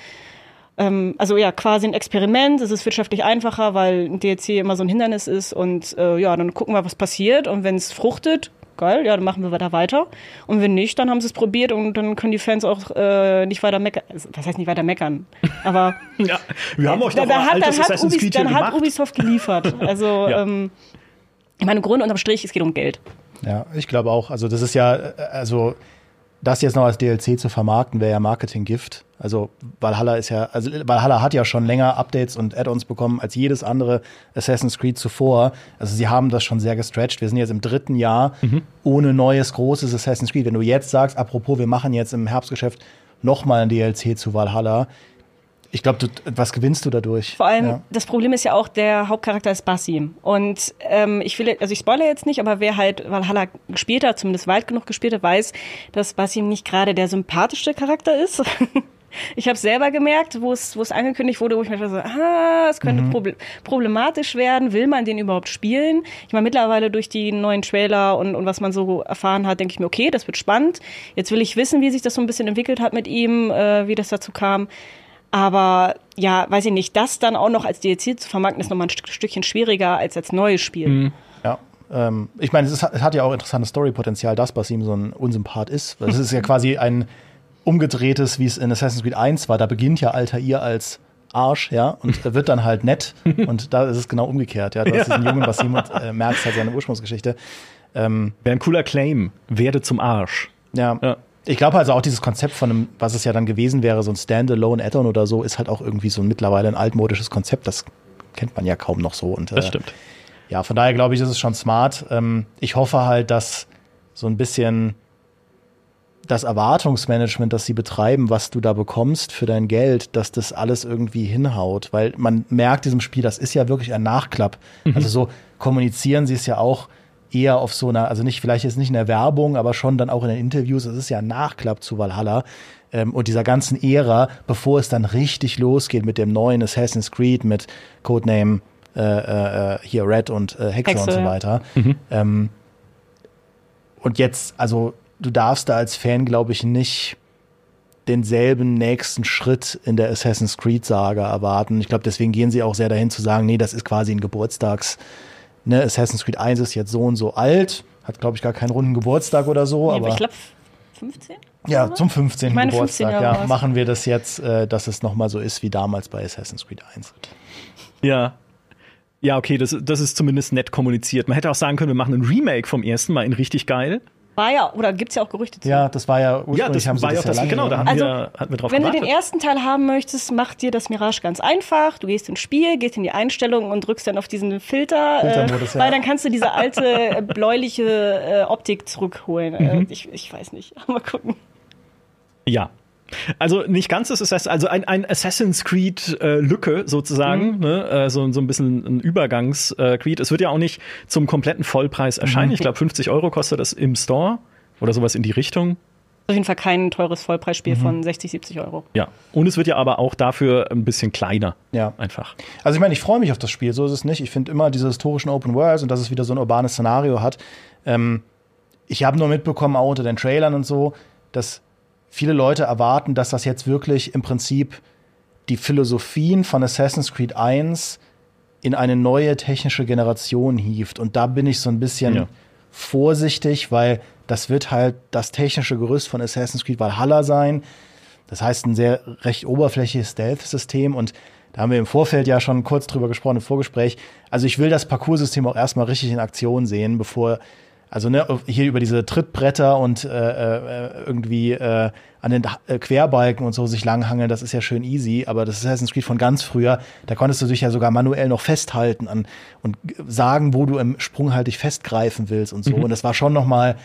Ähm, also ja, quasi ein Experiment. Es ist wirtschaftlich einfacher, weil ein DLC immer so ein Hindernis ist. Und äh, ja, dann gucken wir, was passiert. Und wenn es fruchtet, geil, ja, dann machen wir da weiter. Und wenn nicht, dann haben sie es probiert und dann können die Fans auch äh, nicht weiter meckern. Also, Was heißt nicht weiter meckern? Aber Ja, wir haben euch da, doch da auch hat, dann, hat Ubis, dann hat. Ubisoft geliefert. Also Ja. ähm, ich meine, Grund unterm Strich, es geht um Geld. Ja, ich glaube auch. Also das ist ja, äh, also das jetzt noch als DLC zu vermarkten, wäre ja Marketinggift. Also Valhalla ist ja, also Valhalla hat ja schon länger Updates und Add-ons bekommen als jedes andere Assassin's Creed zuvor. Also sie haben das schon sehr gestretched. Wir sind jetzt im dritten Jahr ohne neues großes Assassin's Creed. Wenn du jetzt sagst, apropos, wir machen jetzt im Herbstgeschäft noch mal ein DLC zu Valhalla, ich glaube, was gewinnst du dadurch? Vor allem, Ja. das Problem ist ja auch, der Hauptcharakter ist Basim. Und ähm, ich will, also ich spoilere jetzt nicht, aber wer halt Valhalla gespielt hat, zumindest weit genug gespielt hat, weiß, dass Basim nicht gerade der sympathischste Charakter ist. Ich habe selber gemerkt, wo es wo es angekündigt wurde, wo ich mir dachte, so, ah, es könnte proble problematisch werden. Will man den überhaupt spielen? Ich meine, mittlerweile durch die neuen Trailer und, und was man so erfahren hat, denke ich mir, okay, das wird spannend. Jetzt will ich wissen, wie sich das so ein bisschen entwickelt hat mit ihm, äh, wie das dazu kam. Aber ja, weiß ich nicht, das dann auch noch als DLC zu vermarkten, ist nochmal ein Stück, Stückchen schwieriger als als neues Spiel. Ja. Ähm, ich meine, es, es hat ja auch interessantes Storypotenzial, dass Basim so ein Unsympath ist. Es ist ja quasi ein umgedrehtes, wie es in Assassin's Creed 1 war. Da beginnt ja Altair als Arsch, ja, und er wird dann halt nett. und da ist es genau umgekehrt. Ja, du hast diesen jungen Basim und äh, merkst halt seine Ursprungsgeschichte. Ähm, Wäre ein cooler Claim. Werde zum Arsch. ja. Ja. Ich glaube also auch dieses Konzept von einem, was es ja dann gewesen wäre, so ein Standalone Add-on oder so, ist halt auch irgendwie so ein mittlerweile ein altmodisches Konzept. Das kennt man ja kaum noch so. Und, Das äh, stimmt. Ja, von daher glaube ich, ist es schon smart. Ähm, ich hoffe halt, dass so ein bisschen das Erwartungsmanagement, das sie betreiben, was du da bekommst für dein Geld, dass das alles irgendwie hinhaut. Weil man merkt diesem Spiel, das ist ja wirklich ein Nachklapp. Also so kommunizieren sie es ja auch eher auf so einer, also nicht, vielleicht jetzt nicht in der Werbung, aber schon dann auch in den Interviews. Es ist ja ein Nachklapp zu Valhalla. Ähm, und dieser ganzen Ära, bevor es dann richtig losgeht mit dem neuen Assassin's Creed, mit Codename äh, äh, hier Red und äh, Hexe, Hexe, und so ja. weiter. Ähm, und jetzt, also du darfst da als Fan, glaube ich, nicht denselben nächsten Schritt in der Assassin's Creed Saga erwarten. Ich glaube, deswegen gehen sie auch sehr dahin zu sagen, nee, das ist quasi ein Geburtstags, ne, Assassin's Creed 1 ist jetzt so und so alt, hat glaube ich gar keinen runden Geburtstag oder so, Nee, aber ich glaube 15? ja, zum 15. Ich meine, 15 Geburtstag, Jahre ja, war's. machen wir das jetzt, äh, dass es nochmal so ist wie damals bei Assassin's Creed 1. Ja. Ja, okay, das, das ist zumindest nett kommuniziert. Man hätte auch sagen können, wir machen ein Remake vom ersten Mal in richtig geil. War ja, oder gibt's ja auch Gerüchte zu. Ja, das war ja ursprünglich, Ja, das haben sie war ja auch das, genau, da haben Also, wir, hatten wir drauf Wenn du gewartet. den ersten Teil haben möchtest, mach dir das Mirage ganz einfach. Du gehst ins Spiel, gehst in die Einstellungen und drückst dann auf diesen Filter, äh, Filtermodus, ja. weil dann kannst du diese alte äh, bläuliche äh, Optik zurückholen. Mhm. Äh, ich, ich weiß nicht. Mal gucken. Ja. Also nicht ganz das Assassin's, also ein, ein Assassin's Creed äh, Lücke sozusagen, Mhm. ne? äh, so, so ein bisschen ein Übergangs äh, Creed. Es wird ja auch nicht zum kompletten Vollpreis Mhm. erscheinen. Ich glaube 50 Euro kostet das im Store oder sowas in die Richtung. Auf jeden Fall kein teures Vollpreisspiel mhm. von 60, 70 Euro. Ja, und es wird ja aber auch dafür ein bisschen kleiner. Ja. Einfach. Also ich meine, ich freue mich auf das Spiel, so ist es nicht. Ich finde immer diese historischen Open Worlds und dass es wieder so ein urbanes Szenario hat. Ähm, ich habe nur mitbekommen, auch unter den Trailern und so, dass viele Leute erwarten, dass das jetzt wirklich im Prinzip die Philosophien von Assassin's Creed 1 in eine neue technische Generation hieft. Und da bin ich so ein bisschen ja. vorsichtig, weil das wird halt das technische Gerüst von Assassin's Creed Valhalla sein. Das heißt, ein sehr recht oberflächliches Stealth-System und da haben wir im Vorfeld ja schon kurz drüber gesprochen im Vorgespräch. Also ich will das Parcoursystem auch erstmal richtig in Aktion sehen, bevor also ne, hier über diese Trittbretter und äh, äh, irgendwie äh, an den äh, Querbalken und so sich langhangeln, das ist ja schön easy, aber das Assassin's Creed von ganz früher, da konntest du dich ja sogar manuell noch festhalten an und sagen, wo du im Sprung halt dich festgreifen willst und so. Mhm. Und das war schon noch mal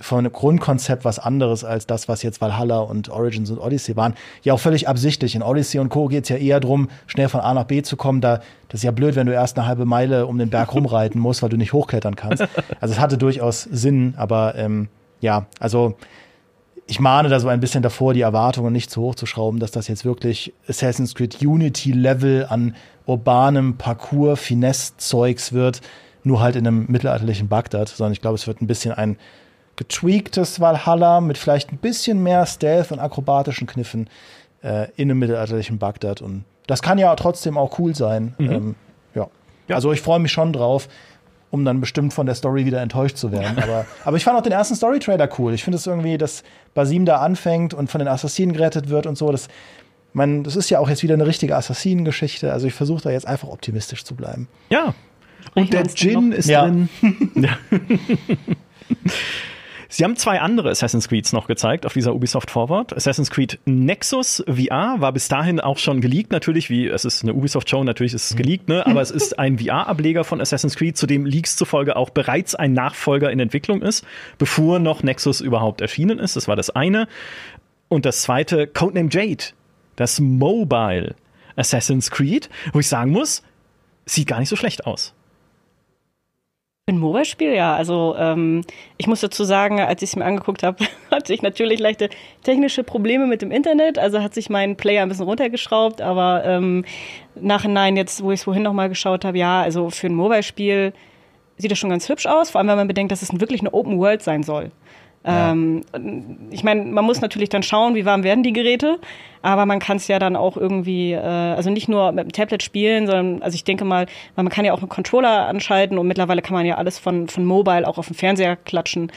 von einem Grundkonzept was anderes als das, was jetzt Valhalla und Origins und Odyssey waren. Ja, auch völlig absichtlich. In Odyssey und Co. geht es ja eher darum, schnell von A nach B zu kommen. Da, das ist ja blöd, wenn du erst eine halbe Meile um den Berg rumreiten musst, weil du nicht hochklettern kannst. Also es hatte durchaus Sinn, aber ähm, ja, also ich mahne da so ein bisschen davor, die Erwartungen nicht zu hoch zu schrauben, dass das jetzt wirklich Assassin's Creed Unity Level an urbanem Parcours, Finesse-Zeugs wird, nur halt in einem mittelalterlichen Bagdad, sondern ich glaube, es wird ein bisschen ein getweaktes Valhalla mit vielleicht ein bisschen mehr Stealth und akrobatischen Kniffen äh, in einem mittelalterlichen Bagdad. Und das kann ja trotzdem auch cool sein. Mhm. Ähm, ja. ja. Also ich freue mich schon drauf, um dann bestimmt von der Story wieder enttäuscht zu werden. aber, aber ich fand auch den ersten Story-Trailer cool. Ich finde es irgendwie, dass Basim da anfängt und von den Assassinen gerettet wird und so. Das, man, das ist ja auch jetzt wieder eine richtige Assassinengeschichte. Also ich versuche da jetzt einfach optimistisch zu bleiben. Ja. Und der Djinn ist ja. drin. ja. Sie haben zwei andere Assassin's Creeds noch gezeigt auf dieser Ubisoft Forward. Assassin's Creed Nexus VR war bis dahin auch schon geleakt, natürlich, wie es ist eine Ubisoft-Show, natürlich ist es geleakt, ne? aber es ist ein VR-Ableger von Assassin's Creed, zu dem Leaks zufolge auch bereits ein Nachfolger in Entwicklung ist, bevor noch Nexus überhaupt erschienen ist. Das war das eine. Und das zweite, Codename Jade, das Mobile Assassin's Creed, wo ich sagen muss, sieht gar nicht so schlecht aus. Ein Mobile-Spiel, ja. Also ähm, ich muss dazu sagen, als ich es mir angeguckt habe, hatte ich natürlich leichte technische Probleme mit dem Internet. Also hat sich mein Player ein bisschen runtergeschraubt. Aber ähm, nachhinein, jetzt, wo ich es vorhin nochmal geschaut habe, ja, also für ein Mobile-Spiel sieht das schon ganz hübsch aus. Vor allem, wenn man bedenkt, dass es wirklich eine Open World sein soll. Ja. Ähm, ich meine, man muss natürlich dann schauen, wie warm werden die Geräte, aber man kann es ja dann auch irgendwie, äh, also nicht nur mit dem Tablet spielen, sondern, also ich denke mal, man kann ja auch einen Controller anschalten und mittlerweile kann man ja alles von, von Mobile auch auf dem Fernseher klatschen,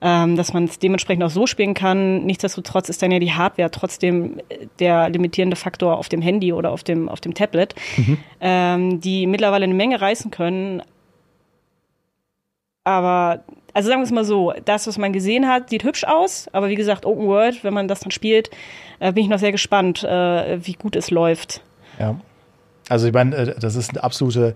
ähm, dass man es dementsprechend auch so spielen kann. Nichtsdestotrotz ist dann ja die Hardware trotzdem der limitierende Faktor auf dem Handy oder auf dem, auf dem Tablet, mhm. ähm, die mittlerweile eine Menge reißen können. Aber also sagen wir es mal so, das, was man gesehen hat, sieht hübsch aus, aber wie gesagt, Open World, wenn man das dann spielt, äh, bin ich noch sehr gespannt, äh, wie gut es läuft. Ja. Also ich meine, äh, das ist eine absolute,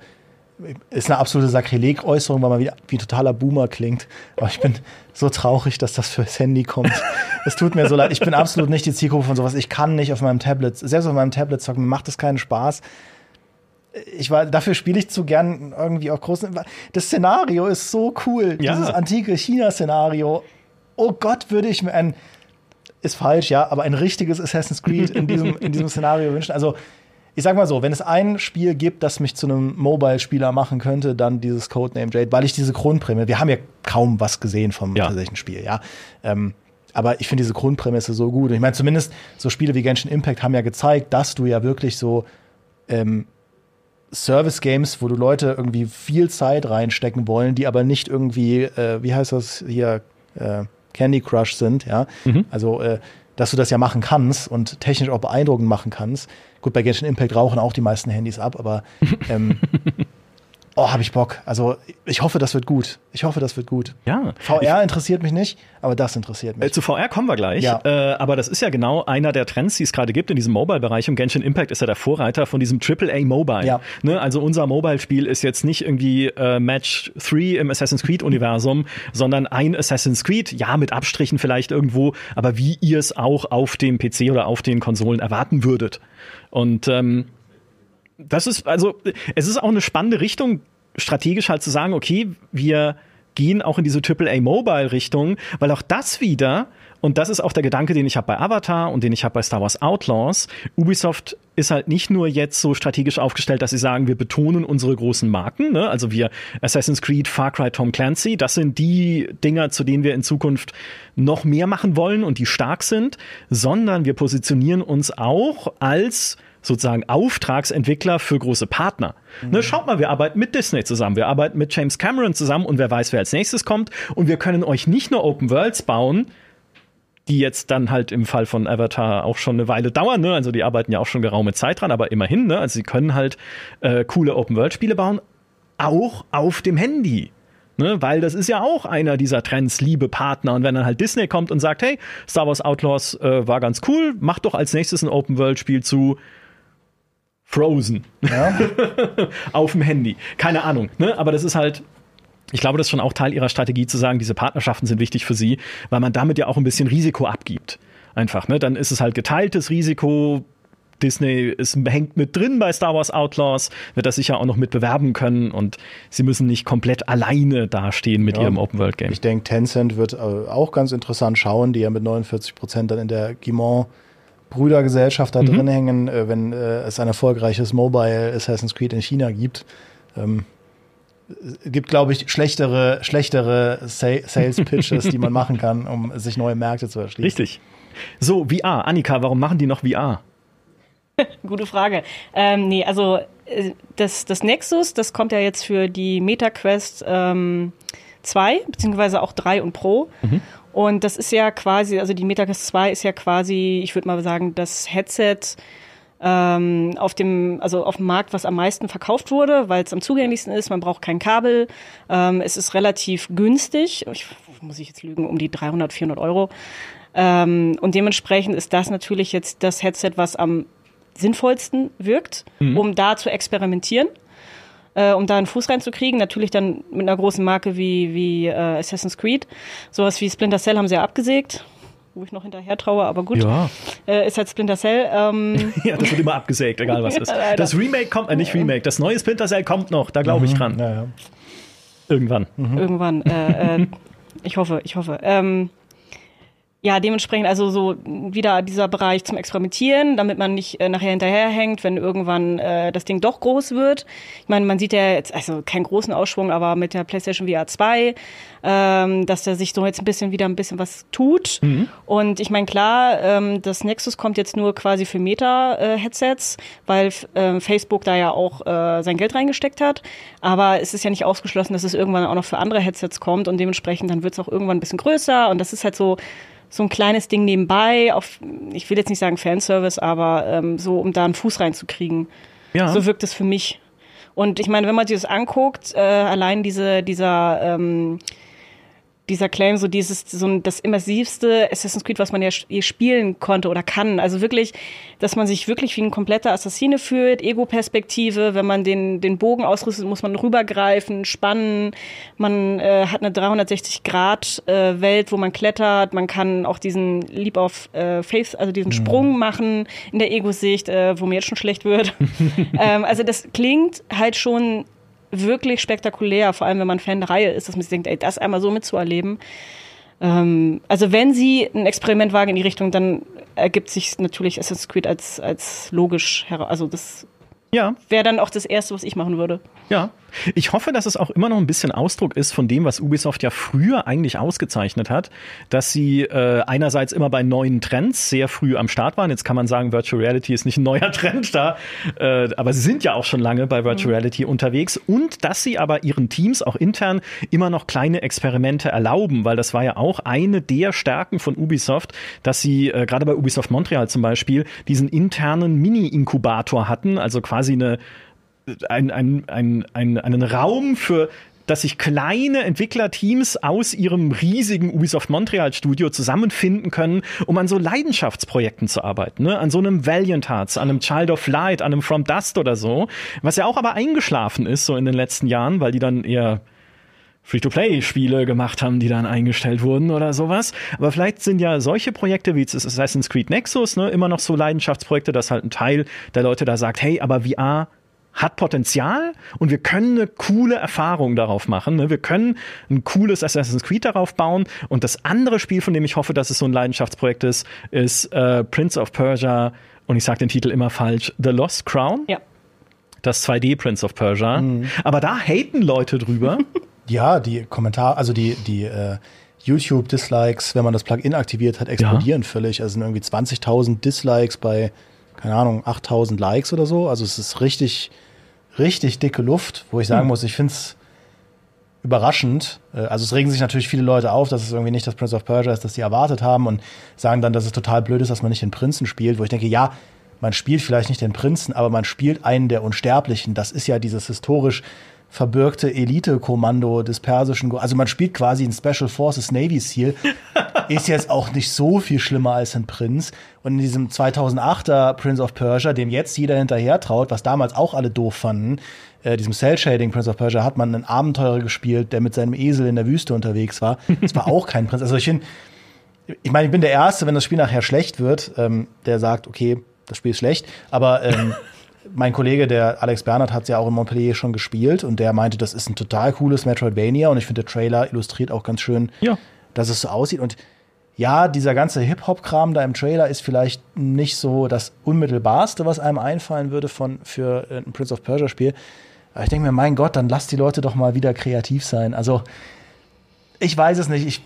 ist eine absolute Sakrileg-Äußerung, weil man wie, wie totaler Boomer klingt. Aber ich bin so traurig, dass das fürs Handy kommt. es tut mir so leid. Ich bin absolut nicht die Zielgruppe von sowas. Ich kann nicht auf meinem Tablet, selbst auf meinem Tablet zocken, mir macht das keinen Spaß ich war, dafür spiele ich zu gern irgendwie auch großen. Das Szenario ist so cool. Ja. Dieses antike China-Szenario. Oh Gott, würde ich mir ein, ist falsch, ja, aber ein richtiges Assassin's Creed in diesem, in diesem Szenario wünschen. Also, ich sag mal so, wenn es ein Spiel gibt, das mich zu einem Mobile-Spieler machen könnte, dann dieses Codename Jade, weil ich diese Grundprämisse, wir haben ja kaum was gesehen vom ja. tatsächlichen Spiel, ja. Ähm, aber ich finde diese Grundprämisse so gut. Ich meine, zumindest so Spiele wie Genshin Impact haben ja gezeigt, dass du ja wirklich so ähm, Service-Games, wo du Leute irgendwie viel Zeit reinstecken wollen, die aber nicht irgendwie, äh, wie heißt das hier, äh, Candy Crush sind, ja. Mhm. Also, äh, dass du das ja machen kannst und technisch auch beeindruckend machen kannst. Gut, bei Genshin Impact rauchen auch die meisten Handys ab, aber ähm, Oh, hab ich Bock. Also ich hoffe, das wird gut. Ich hoffe, das wird gut. Ja. VR ich, interessiert mich nicht, aber das interessiert mich. Äh, zu VR kommen wir gleich. Ja. Äh, aber das ist ja genau einer der Trends, die es gerade gibt in diesem Mobile-Bereich. Und Genshin Impact ist ja der Vorreiter von diesem AAA Mobile. Ja. Ne? Also unser Mobile-Spiel ist jetzt nicht irgendwie äh, Match 3 im Assassin's Creed-Universum, sondern ein Assassin's Creed, ja, mit Abstrichen vielleicht irgendwo, aber wie ihr es auch auf dem PC oder auf den Konsolen erwarten würdet. Und ähm, das ist, also, es ist auch eine spannende Richtung, strategisch halt zu sagen, okay, wir gehen auch in diese AAA-Mobile-Richtung, weil auch das wieder und das ist auch der Gedanke, den ich habe bei Avatar und den ich habe bei Star Wars Outlaws. Ubisoft ist halt nicht nur jetzt so strategisch aufgestellt, dass sie sagen, wir betonen unsere großen Marken, ne? also wir Assassin's Creed, Far Cry, Tom Clancy, das sind die Dinger, zu denen wir in Zukunft noch mehr machen wollen und die stark sind, sondern wir positionieren uns auch als sozusagen Auftragsentwickler für große Partner. Mhm. Ne, schaut mal, wir arbeiten mit Disney zusammen, wir arbeiten mit James Cameron zusammen und wer weiß, wer als nächstes kommt. Und wir können euch nicht nur Open Worlds bauen, die jetzt dann halt im Fall von Avatar auch schon eine Weile dauern. Ne? Also die arbeiten ja auch schon geraume Zeit dran, aber immerhin, ne? also sie können halt äh, coole Open-World-Spiele bauen, auch auf dem Handy. Ne, weil das ist ja auch einer dieser Trends, liebe Partner. Und wenn dann halt Disney kommt und sagt, hey, Star Wars Outlaws äh, war ganz cool, mach doch als nächstes ein Open-World-Spiel zu Frozen. Ja. auf dem Handy. Keine Ahnung. Ne? Aber das ist halt, ich glaube, das ist schon auch Teil ihrer Strategie zu sagen, diese Partnerschaften sind wichtig für sie, weil man damit ja auch ein bisschen Risiko abgibt. Einfach, ne? Dann ist es halt geteiltes Risiko. Disney ist, hängt mit drin bei Star Wars Outlaws, wird das sicher auch noch mit bewerben können und sie müssen nicht komplett alleine dastehen mit ja, ihrem Open World Game. Ich denke, Tencent wird äh, auch ganz interessant schauen, die ja mit 49 Prozent dann in der Guimont Brüdergesellschaft da mhm. drin hängen, äh, wenn äh, es ein erfolgreiches Mobile Assassin's Creed in China gibt. Ähm, gibt, glaube ich, schlechtere, schlechtere Sales Pitches, die man machen kann, um sich neue Märkte zu erschließen. Richtig. So, VR. Annika, warum machen die noch VR? Gute Frage. Ähm, nee, also äh, das, das Nexus, das kommt ja jetzt für die MetaQuest ähm, 2, beziehungsweise auch 3 und Pro. Mhm. Und das ist ja quasi, also die MetaQuest 2 ist ja quasi, ich würde mal sagen, das Headset, ähm, auf dem, also auf dem Markt, was am meisten verkauft wurde, weil es am zugänglichsten ist. Man braucht kein Kabel. Ähm, es ist relativ günstig. Ich, muss ich jetzt lügen, um die 300, 400 Euro. Ähm, und dementsprechend ist das natürlich jetzt das Headset, was am sinnvollsten wirkt, mhm. um da zu experimentieren. Äh, um da einen Fuß reinzukriegen. Natürlich dann mit einer großen Marke wie, wie äh, Assassin's Creed. Sowas wie Splinter Cell haben sie ja abgesägt wo ich noch hinterher traue, aber gut. Ja. Äh, ist halt Splinter Cell. Ähm. ja, das wird immer abgesägt, egal was ist. das Remake kommt, äh, nicht Remake, das neue Splinter Cell kommt noch, da glaube ich mhm. dran. Ja, ja. Irgendwann. Mhm. Irgendwann. Äh, äh, ich hoffe, ich hoffe. Ähm, ja, dementsprechend also so wieder dieser Bereich zum Experimentieren, damit man nicht äh, nachher hinterherhängt, wenn irgendwann äh, das Ding doch groß wird. Ich meine, man sieht ja jetzt, also keinen großen Ausschwung, aber mit der PlayStation VR 2, ähm, dass da sich so jetzt ein bisschen wieder ein bisschen was tut. Mhm. Und ich meine, klar, ähm, das Nexus kommt jetzt nur quasi für Meta-Headsets, äh, weil äh, Facebook da ja auch äh, sein Geld reingesteckt hat. Aber es ist ja nicht ausgeschlossen, dass es irgendwann auch noch für andere Headsets kommt und dementsprechend dann wird es auch irgendwann ein bisschen größer und das ist halt so so ein kleines Ding nebenbei, auf, ich will jetzt nicht sagen Fanservice, aber ähm, so, um da einen Fuß reinzukriegen. Ja. So wirkt es für mich. Und ich meine, wenn man sich das anguckt, äh, allein diese, dieser ähm, dieser Claim, so dieses, so das immersivste Assassin's Creed, was man ja je spielen konnte oder kann. Also wirklich, dass man sich wirklich wie ein kompletter Assassine fühlt, Ego-Perspektive, wenn man den, den Bogen ausrüstet, muss man rübergreifen, spannen. Man äh, hat eine 360-Grad-Welt, äh, wo man klettert. Man kann auch diesen Leap of äh, Faith, also diesen mhm. Sprung machen in der Ego-Sicht, äh, wo mir jetzt schon schlecht wird. ähm, also das klingt halt schon wirklich spektakulär, vor allem wenn man Fan der Reihe ist, dass man sich denkt, ey, das einmal so mitzuerleben. Ähm, also wenn sie ein Experiment wagen in die Richtung, dann ergibt sich natürlich Assassin's Creed als, als logisch heraus. Also das ja. wäre dann auch das Erste, was ich machen würde. Ja, ich hoffe, dass es auch immer noch ein bisschen Ausdruck ist von dem, was Ubisoft ja früher eigentlich ausgezeichnet hat, dass sie äh, einerseits immer bei neuen Trends sehr früh am Start waren. Jetzt kann man sagen, Virtual Reality ist nicht ein neuer Trend da, äh, aber sie sind ja auch schon lange bei Virtual mhm. Reality unterwegs und dass sie aber ihren Teams auch intern immer noch kleine Experimente erlauben, weil das war ja auch eine der Stärken von Ubisoft, dass sie äh, gerade bei Ubisoft Montreal zum Beispiel diesen internen Mini-Inkubator hatten, also quasi eine ein, ein, ein, ein, einen Raum für dass sich kleine Entwicklerteams aus ihrem riesigen Ubisoft Montreal Studio zusammenfinden können, um an so Leidenschaftsprojekten zu arbeiten, ne? an so einem Valiant Hearts, an einem Child of Light, an einem From Dust oder so, was ja auch aber eingeschlafen ist so in den letzten Jahren, weil die dann eher Free-to-Play-Spiele gemacht haben, die dann eingestellt wurden oder sowas. Aber vielleicht sind ja solche Projekte wie Assassin's Creed Nexus ne, immer noch so Leidenschaftsprojekte, dass halt ein Teil der Leute da sagt, hey, aber VR hat Potenzial und wir können eine coole Erfahrung darauf machen. Ne? Wir können ein cooles Assassin's Creed darauf bauen. Und das andere Spiel, von dem ich hoffe, dass es so ein Leidenschaftsprojekt ist, ist äh, Prince of Persia. Und ich sage den Titel immer falsch: The Lost Crown. Ja. Das 2D Prince of Persia. Aber da haten Leute drüber. Ja, die Kommentare, also die, die äh, YouTube-Dislikes, wenn man das Plugin aktiviert hat, explodieren völlig. Also sind irgendwie 20.000 Dislikes bei, keine Ahnung, 8.000 Likes oder so. Also es ist richtig, richtig dicke Luft, wo ich sagen muss, ich finde es überraschend. Äh, Also es regen sich natürlich viele Leute auf, dass es irgendwie nicht das Prince of Persia ist, das sie erwartet haben und sagen dann, dass es total blöd ist, dass man nicht den Prinzen spielt, wo ich denke, ja, man spielt vielleicht nicht den Prinzen, aber man spielt einen der Unsterblichen. Das ist ja dieses historisch verbürgte Elite-Kommando des persischen. Also man spielt quasi ein Special Forces Navy SEAL. ist jetzt auch nicht so viel schlimmer als ein Prinz. Und in diesem 2008er Prince of Persia, dem jetzt jeder hinterher traut, was damals auch alle doof fanden, äh, diesem Cell-Shading Prince of Persia, hat man einen Abenteurer gespielt, der mit seinem Esel in der Wüste unterwegs war. Das war auch kein Prinz. Also ich finde, ich meine, ich bin der Erste, wenn das Spiel nachher schlecht wird, ähm, der sagt, okay, das Spiel ist schlecht. Aber ähm, mein Kollege, der Alex Bernhard, hat es ja auch in Montpellier schon gespielt und der meinte, das ist ein total cooles Metroidvania und ich finde, der Trailer illustriert auch ganz schön, Ja. dass es so aussieht. Und ja, dieser ganze Hip-Hop-Kram da im Trailer ist vielleicht nicht so das unmittelbarste, was einem einfallen würde von, für äh, ein Prince of Persia-Spiel. Aber ich denke mir, mein Gott, dann lass die Leute doch mal wieder kreativ sein. Also, ich weiß es nicht. Ich,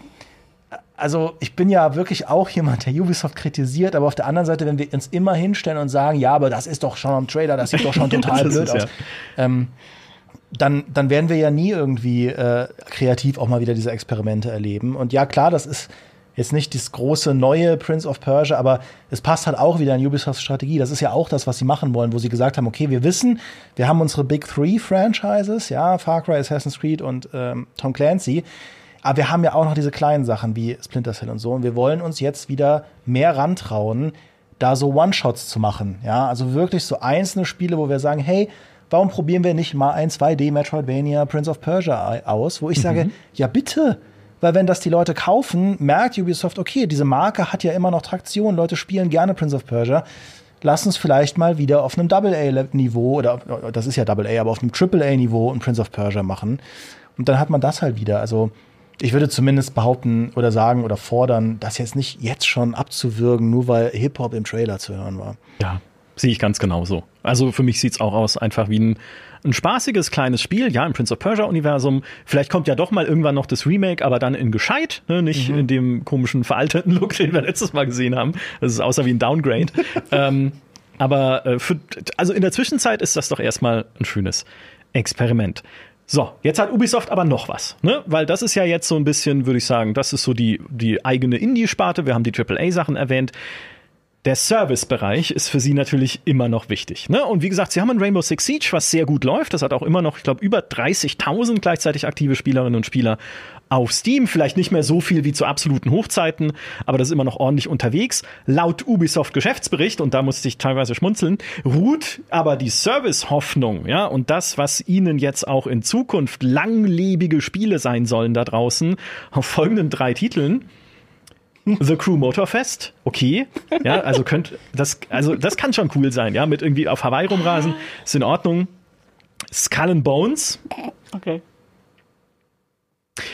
also ich bin ja wirklich auch jemand, der Ubisoft kritisiert, aber auf der anderen Seite, wenn wir uns immer hinstellen und sagen, ja, aber das ist doch schon am Trailer, das sieht doch schon total blöd aus, ähm, dann, dann werden wir ja nie irgendwie äh, kreativ auch mal wieder diese Experimente erleben. Und ja, klar, das ist jetzt nicht das große neue Prince of Persia, aber es passt halt auch wieder in Ubisofts Strategie. Das ist ja auch das, was sie machen wollen, wo sie gesagt haben, okay, wir wissen, wir haben unsere Big Three Franchises, ja, Far Cry, Assassin's Creed und ähm, Tom Clancy. Aber wir haben ja auch noch diese kleinen Sachen wie Splinter Cell und so. Und wir wollen uns jetzt wieder mehr rantrauen, da so One-Shots zu machen. Ja, also wirklich so einzelne Spiele, wo wir sagen, hey, warum probieren wir nicht mal ein 2D Metroidvania Prince of Persia aus, wo ich sage, ja bitte. Weil wenn das die Leute kaufen, merkt Ubisoft, okay, diese Marke hat ja immer noch Traktion, Leute spielen gerne Prince of Persia. Lass uns vielleicht mal wieder auf einem Double-A-Niveau, oder das ist ja Double-A, aber auf einem Triple-A-Niveau ein Prince of Persia machen. Und dann hat man das halt wieder. Also ich würde zumindest behaupten oder sagen oder fordern, das jetzt nicht jetzt schon abzuwürgen, nur weil Hip-Hop im Trailer zu hören war. Ja, sehe ich ganz genauso. Also für mich sieht's auch aus einfach wie ein, ein spaßiges kleines Spiel, ja, im Prince of Persia-Universum. Vielleicht kommt ja doch mal irgendwann noch das Remake, aber dann in gescheit, ne? nicht in dem komischen veralteten Look, den wir letztes Mal gesehen haben. Das ist außer wie ein Downgrade. ähm, aber äh, für, also in der Zwischenzeit ist das doch erstmal ein schönes Experiment. So, jetzt hat Ubisoft aber noch was, ne? Weil das ist ja jetzt so ein bisschen, würde ich sagen, das ist so die, die eigene Indie-Sparte. Wir haben die AAA-Sachen erwähnt. Der Service-Bereich ist für sie natürlich immer noch wichtig. Ne? Und wie gesagt, sie haben ein Rainbow Six Siege, was sehr gut läuft. Das hat auch immer noch, ich glaube, über 30.000 gleichzeitig aktive Spielerinnen und Spieler auf Steam. Vielleicht nicht mehr so viel wie zu absoluten Hochzeiten, aber das ist immer noch ordentlich unterwegs. Laut Ubisoft Geschäftsbericht, und da musste ich teilweise schmunzeln, ruht aber die Service-Hoffnung, ja, und das, was ihnen jetzt auch in Zukunft langlebige Spiele sein sollen da draußen, auf folgenden drei Titeln. The Crew Motorfest, okay. Ja, also könnt das, also das kann schon cool sein, ja, mit irgendwie auf Hawaii rumrasen, ist in Ordnung. Skull and Bones, Okay.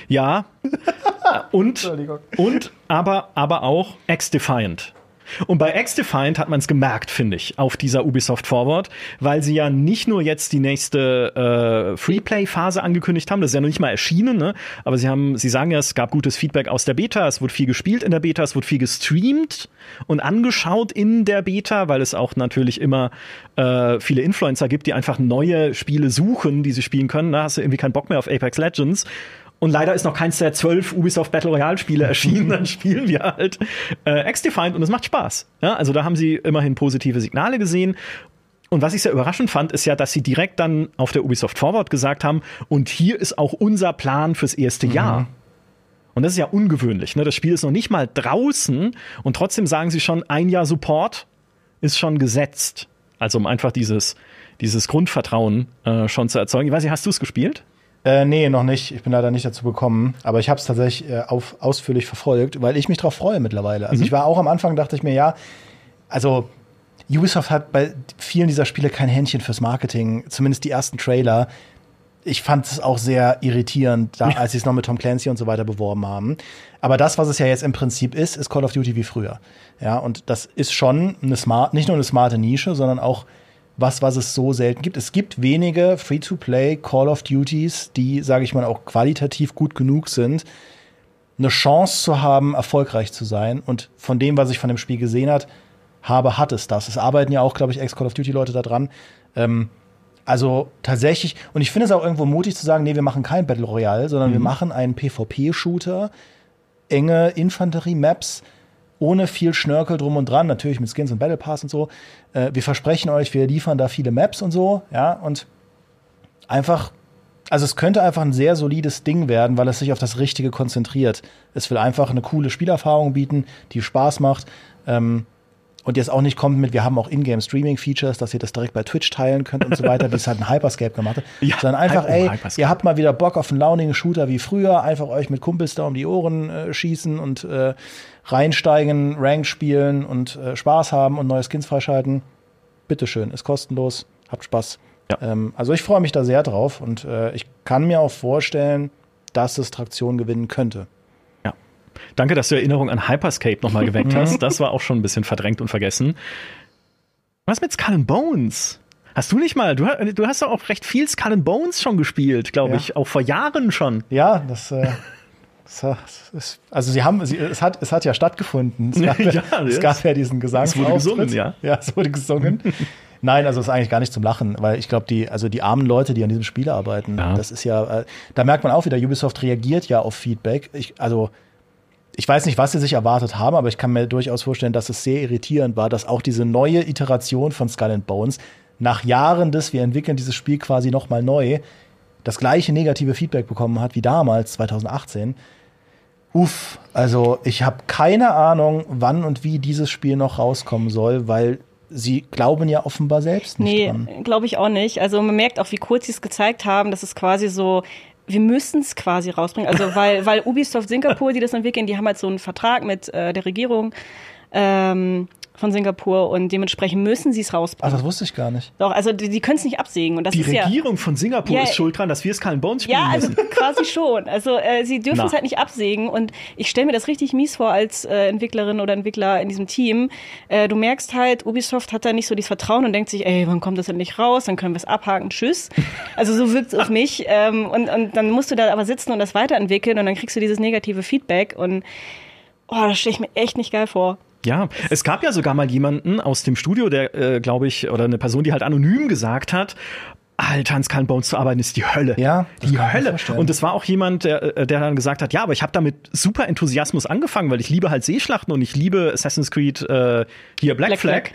Ja. Und, und aber, aber auch X-Defiant. Und bei X-Defiant hat man es gemerkt, finde ich, auf dieser Ubisoft Forward, weil sie ja nicht nur jetzt die nächste äh, Freeplay-Phase angekündigt haben, das ist ja noch nicht mal erschienen, ne? aber sie haben, sie sagen ja, es gab gutes Feedback aus der Beta, es wurde viel gespielt in der Beta, es wurde viel gestreamt und angeschaut in der Beta, weil es auch natürlich immer äh, viele Influencer gibt, die einfach neue Spiele suchen, die sie spielen können. Da hast du irgendwie keinen Bock mehr auf Apex Legends. Und leider ist noch keins der zwölf Ubisoft Battle Royale Spiele erschienen. Dann spielen wir halt äh, X-Defined und es macht Spaß. Ja, also da haben sie immerhin positive Signale gesehen. Und was ich sehr überraschend fand, ist ja, dass sie direkt dann auf der Ubisoft Forward gesagt haben, und hier ist auch unser Plan fürs erste Jahr. Und das ist ja ungewöhnlich. Ne? Das Spiel ist noch nicht mal draußen und trotzdem sagen sie schon, ein Jahr Support ist schon gesetzt. Also um einfach dieses, dieses Grundvertrauen äh, schon zu erzeugen. Ich weiß nicht, hast du es gespielt? Äh, nee, noch nicht. Ich bin leider nicht dazu gekommen. Aber ich habe es tatsächlich äh, auf, ausführlich verfolgt, weil ich mich darauf freue mittlerweile. Also ich war auch am Anfang, dachte ich mir, ja, also Ubisoft hat bei vielen dieser Spiele kein Händchen fürs Marketing, zumindest die ersten Trailer. Ich fand es auch sehr irritierend, da, als sie es noch mit Tom Clancy und so weiter beworben haben. Aber das, was es ja jetzt im Prinzip ist, ist Call of Duty wie früher. Ja, und das ist schon eine smart, nicht nur eine smarte Nische, sondern auch was, was es so selten gibt. Es gibt wenige Free-to-Play Call of Duties, die, sage ich mal, auch qualitativ gut genug sind, eine Chance zu haben, erfolgreich zu sein. Und von dem, was ich von dem Spiel gesehen hat, habe, hat es das. Es arbeiten ja auch, glaube ich, Ex-Call of Duty-Leute da dran. Ähm, also tatsächlich, und ich finde es auch irgendwo mutig zu sagen, nee, wir machen kein Battle Royale, sondern mhm. wir machen einen PvP-Shooter, enge Infanterie-Maps, ohne viel Schnörkel drum und dran, natürlich mit Skins und Battle Pass und so. Äh, wir versprechen euch, wir liefern da viele Maps und so, ja, und einfach, also es könnte einfach ein sehr solides Ding werden, weil es sich auf das Richtige konzentriert. Es will einfach eine coole Spielerfahrung bieten, die Spaß macht. Ähm, und jetzt auch nicht kommt mit, wir haben auch Ingame-Streaming-Features, dass ihr das direkt bei Twitch teilen könnt und so weiter, wie es halt ein Hyperscape gemacht hat. Ja, sondern einfach, oh, ey, Hyperscape. ihr habt mal wieder Bock auf einen launigen Shooter wie früher, einfach euch mit Kumpels da um die Ohren äh, schießen und äh, reinsteigen, Rank spielen und äh, Spaß haben und neue Skins freischalten. Bitteschön, ist kostenlos, habt Spaß. Ja. Ähm, also ich freue mich da sehr drauf und äh, ich kann mir auch vorstellen, dass es Traktion gewinnen könnte. Danke, dass du Erinnerung an Hyperscape nochmal geweckt hast. Das war auch schon ein bisschen verdrängt und vergessen. Was mit Skull Bones? Hast du nicht mal, du, du hast doch auch recht viel Skull Bones schon gespielt, glaube ja. ich, auch vor Jahren schon. Ja, das, äh, also sie haben, sie, es, hat, es hat ja stattgefunden. Es gab ja, es gab ja diesen Gesang. Es wurde gesungen, ja. Ja, es wurde gesungen. Nein, also es ist eigentlich gar nicht zum Lachen, weil ich glaube, die, also die armen Leute, die an diesem Spiel arbeiten, ja. das ist ja, äh, da merkt man auch wieder, Ubisoft reagiert ja auf Feedback. Ich, also ich weiß nicht, was sie sich erwartet haben, aber ich kann mir durchaus vorstellen, dass es sehr irritierend war, dass auch diese neue Iteration von Skull and Bones nach Jahren des, wir entwickeln dieses Spiel quasi nochmal neu, das gleiche negative Feedback bekommen hat wie damals, 2018. Uff, also ich habe keine Ahnung, wann und wie dieses Spiel noch rauskommen soll, weil sie glauben ja offenbar selbst nicht nee, dran. Nee, glaube ich auch nicht. Also man merkt auch, wie kurz sie es gezeigt haben, dass es quasi so wir müssen es quasi rausbringen. Also weil, weil Ubisoft Singapur, die das entwickeln, die haben halt so einen Vertrag mit äh, der Regierung. Ähm, von Singapur und dementsprechend müssen sie es rausbringen. Ach, das wusste ich gar nicht. Doch, also die, die können es nicht absägen. Und das die ist Regierung ja, von Singapur ja, ist schuld dran, dass wir es Skull Bones spielen Ja, also müssen. quasi schon. Also äh, sie dürfen es halt nicht absägen und ich stelle mir das richtig mies vor als äh, Entwicklerin oder Entwickler in diesem Team. Äh, du merkst halt, Ubisoft hat da nicht so dieses Vertrauen und denkt sich, ey, wann kommt das denn nicht raus? Dann können wir es abhaken, tschüss. Also so wirkt es auf mich. Ähm, und, und dann musst du da aber sitzen und das weiterentwickeln und dann kriegst du dieses negative Feedback und oh, das stelle ich mir echt nicht geil vor. Ja, es gab ja sogar mal jemanden aus dem Studio, der, äh, glaube ich, oder eine Person, die halt anonym gesagt hat, Alter, an Skull Bones zu arbeiten ist die Hölle. Ja, die Hölle. Und es war auch jemand, der, äh, der dann gesagt hat, ja, aber ich habe damit super Enthusiasmus angefangen, weil ich liebe halt Seeschlachten und ich liebe Assassin's Creed äh, hier Black, Black Flag. Flag.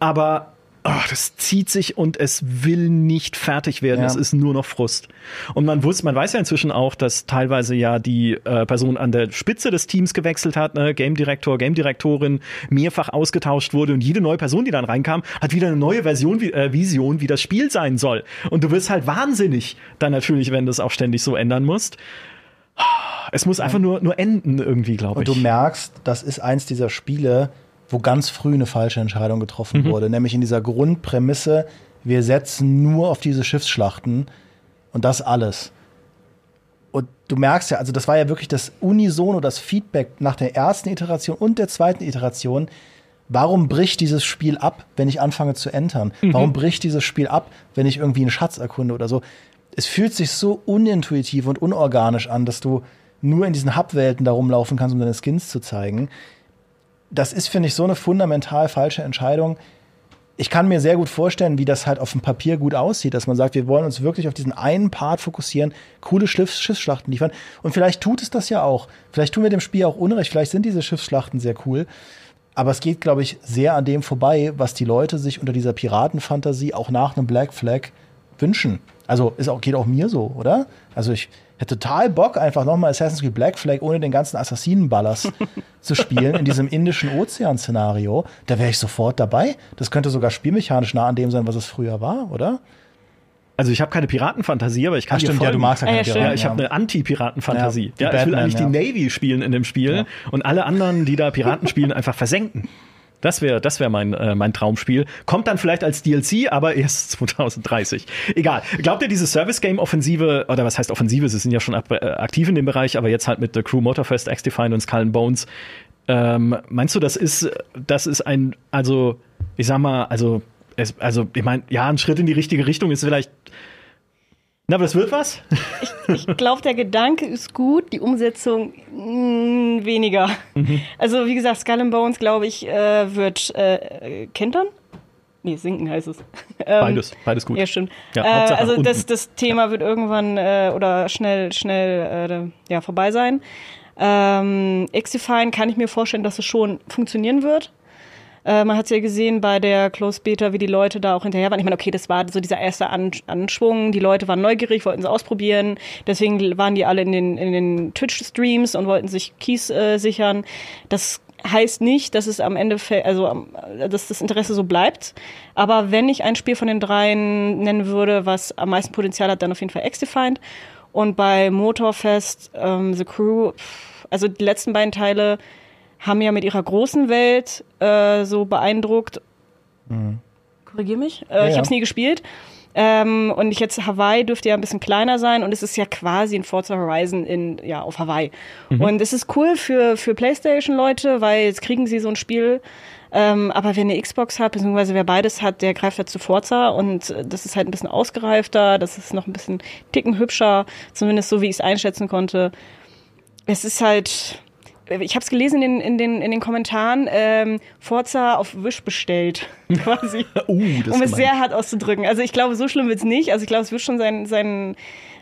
Aber oh, das zieht sich und es will nicht fertig werden. Ja. Es ist nur noch Frust. Und man wusste, man weiß ja inzwischen auch, dass teilweise ja die äh, Person an der Spitze des Teams gewechselt hat, ne? Game Director, Game Direktorin mehrfach ausgetauscht wurde und jede neue Person, die dann reinkam, hat wieder eine neue Version, wie, äh, Vision, wie das Spiel sein soll. Und du wirst halt wahnsinnig dann natürlich, wenn du es auch ständig so ändern musst. Es muss einfach nur, nur enden irgendwie, glaube ich. Und du merkst, das ist eins dieser Spiele, wo ganz früh eine falsche Entscheidung getroffen mhm. wurde, nämlich in dieser Grundprämisse, wir setzen nur auf diese Schiffsschlachten und das alles. Und du merkst ja, also das war ja wirklich das Unisono, das Feedback nach der ersten Iteration und der zweiten Iteration. Warum bricht dieses Spiel ab, wenn ich anfange zu entern? Mhm. Warum bricht dieses Spiel ab, wenn ich irgendwie einen Schatz erkunde oder so? Es fühlt sich so unintuitiv und unorganisch an, dass du nur in diesen Hub-Welten da rumlaufen kannst, um deine Skins zu zeigen das ist, finde ich, so eine fundamental falsche Entscheidung. Ich kann mir sehr gut vorstellen, wie das halt auf dem Papier gut aussieht, dass man sagt, wir wollen uns wirklich auf diesen einen Part fokussieren, coole Schiffs Schiffsschlachten liefern. Und vielleicht tut es das ja auch. Vielleicht tun wir dem Spiel auch Unrecht. Vielleicht sind diese Schiffsschlachten sehr cool. Aber es geht, glaube ich, sehr an dem vorbei, was die Leute sich unter dieser Piratenfantasie auch nach einem Black Flag wünschen. Also ist auch, geht auch mir so, oder? Also ich, hätte total Bock, einfach nochmal Assassin's Creed Black Flag ohne den ganzen Assassinenballers zu spielen in diesem indischen Ozean-Szenario. Da wäre ich sofort dabei. Das könnte sogar spielmechanisch nah an dem sein, was es früher war, oder? Also ich habe keine Piratenfantasie, aber ich kann Ach, stimmt, ja, du magst ja keine ja, Piraten. Ja, ich habe eine Anti-Piratenfantasie. Ja, ja, ich will eigentlich die Navy spielen in dem Spiel und alle anderen, die da Piraten spielen, einfach versenken. Das wäre das wär mein, äh, mein Traumspiel. Kommt dann vielleicht als DLC, aber erst 2030. Egal. Glaubt ihr, diese Service-Game-Offensive, oder was heißt Offensive? Sie sind ja schon äh, aktiv in dem Bereich, aber jetzt halt mit The Crew Motorfest, X-Define und Skull and Bones. Ähm, meinst du, das ist, das ist ein, also, ich sag mal, also, es, also, ich meine, ja, ein Schritt in die richtige Richtung ist vielleicht na, aber das wird was? Ich, ich glaube, der Gedanke ist gut, die Umsetzung mh, mm, weniger. Mhm. Also, wie gesagt, Skull and Bones, glaube ich, äh, wird äh, kentern. Nee, sinken heißt es. Ähm, beides, beides gut. Ja, stimmt. Ja, äh, also das, das Thema wird irgendwann äh, oder schnell, schnell äh, ja, vorbei sein. Ähm, Xifine kann ich mir vorstellen, dass es schon funktionieren wird. Äh, man hat es ja gesehen bei der Close Beta, wie die Leute da auch hinterher waren. Ich meine, okay, das war so dieser erste Anschwung. Die Leute waren neugierig, wollten es ausprobieren. Deswegen waren die alle in den, in den Twitch-Streams und wollten sich Keys äh, sichern. Das heißt nicht, dass es am Ende, also dass das Interesse so bleibt. Aber wenn ich ein Spiel von den dreien nennen würde, was am meisten Potenzial hat, dann auf jeden Fall X-Defined. Und bei Motorfest, ähm, The Crew, also die letzten beiden Teile haben ja mit ihrer großen Welt äh, so beeindruckt. Mhm. Korrigier mich. Äh, ja, ich habe es nie gespielt. Ähm, und ich jetzt Hawaii dürfte ja ein bisschen kleiner sein und es ist ja quasi ein Forza Horizon in ja auf Hawaii. Mhm. Und es ist cool für für PlayStation Leute, weil jetzt kriegen sie so ein Spiel. Ähm, aber wer eine Xbox hat, beziehungsweise wer beides hat, der greift halt zu Forza und das ist halt ein bisschen ausgereifter, das ist noch ein bisschen ticken hübscher, zumindest so wie ich es einschätzen konnte. Es ist halt, ich habe es gelesen in, in, den, in den Kommentaren, ähm, Forza auf Wish bestellt, quasi. uh, um es sehr hart auszudrücken. Also ich glaube, so schlimm wird es nicht. Also ich glaube, es wird schon sein, sein,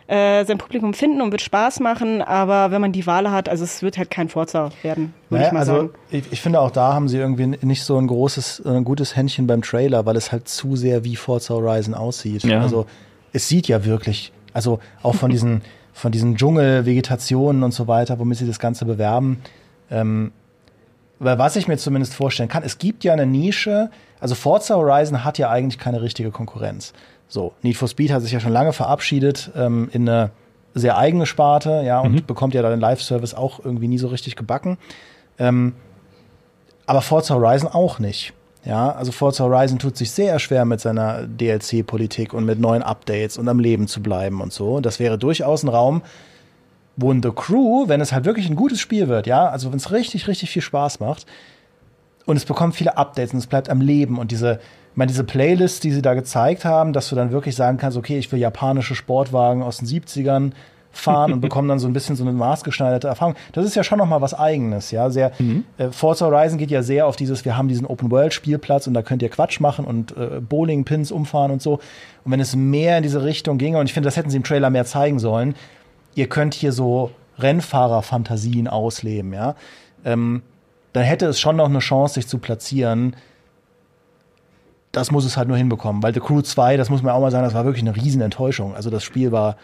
äh, sein Publikum finden und wird Spaß machen, aber wenn man die Wahl hat, also es wird halt kein Forza werden, würde naja, ich mal also sagen. Ich, ich, finde auch da haben sie irgendwie nicht so ein großes, ein gutes Händchen beim Trailer, weil es halt zu sehr wie Forza Horizon aussieht. Ja. Also es sieht ja wirklich, also auch von diesen von diesen Dschungelvegetationen und so weiter, womit sie das Ganze bewerben. Ähm, weil was ich mir zumindest vorstellen kann, es gibt ja eine Nische, also Forza Horizon hat ja eigentlich keine richtige Konkurrenz. So, Need for Speed hat sich ja schon lange verabschiedet ähm, in eine sehr eigene Sparte, ja, und mhm. bekommt ja dann den Live-Service auch irgendwie nie so richtig gebacken. Ähm, aber Forza Horizon auch nicht. Ja, also Forza Horizon tut sich sehr schwer mit seiner DLC-Politik und mit neuen Updates und am Leben zu bleiben und so. Und das wäre durchaus ein Raum, wo in The Crew, wenn es halt wirklich ein gutes Spiel wird, ja, also wenn es richtig, richtig viel Spaß macht und es bekommt viele Updates und es bleibt am Leben und diese, ich meine, diese Playlist, die sie da gezeigt haben, dass du dann wirklich sagen kannst, okay, ich will japanische Sportwagen aus den 70ern fahren und bekomme dann so ein bisschen so eine maßgeschneiderte Erfahrung. Das ist ja schon noch mal was Eigenes, ja. Sehr, mhm. äh, Forza Horizon geht ja sehr auf dieses, wir haben diesen Open-World-Spielplatz und da könnt ihr Quatsch machen und äh, Bowling-Pins umfahren und so. Und wenn es mehr in diese Richtung ginge, und ich finde, das hätten sie im Trailer mehr zeigen sollen, ihr könnt hier so Rennfahrerfantasien ausleben, ja, ähm, dann hätte es schon noch eine Chance, sich zu platzieren. Das muss es halt nur hinbekommen, weil The Crew 2, das muss man auch mal sagen, das war wirklich eine Riesenenttäuschung. Also das Spiel war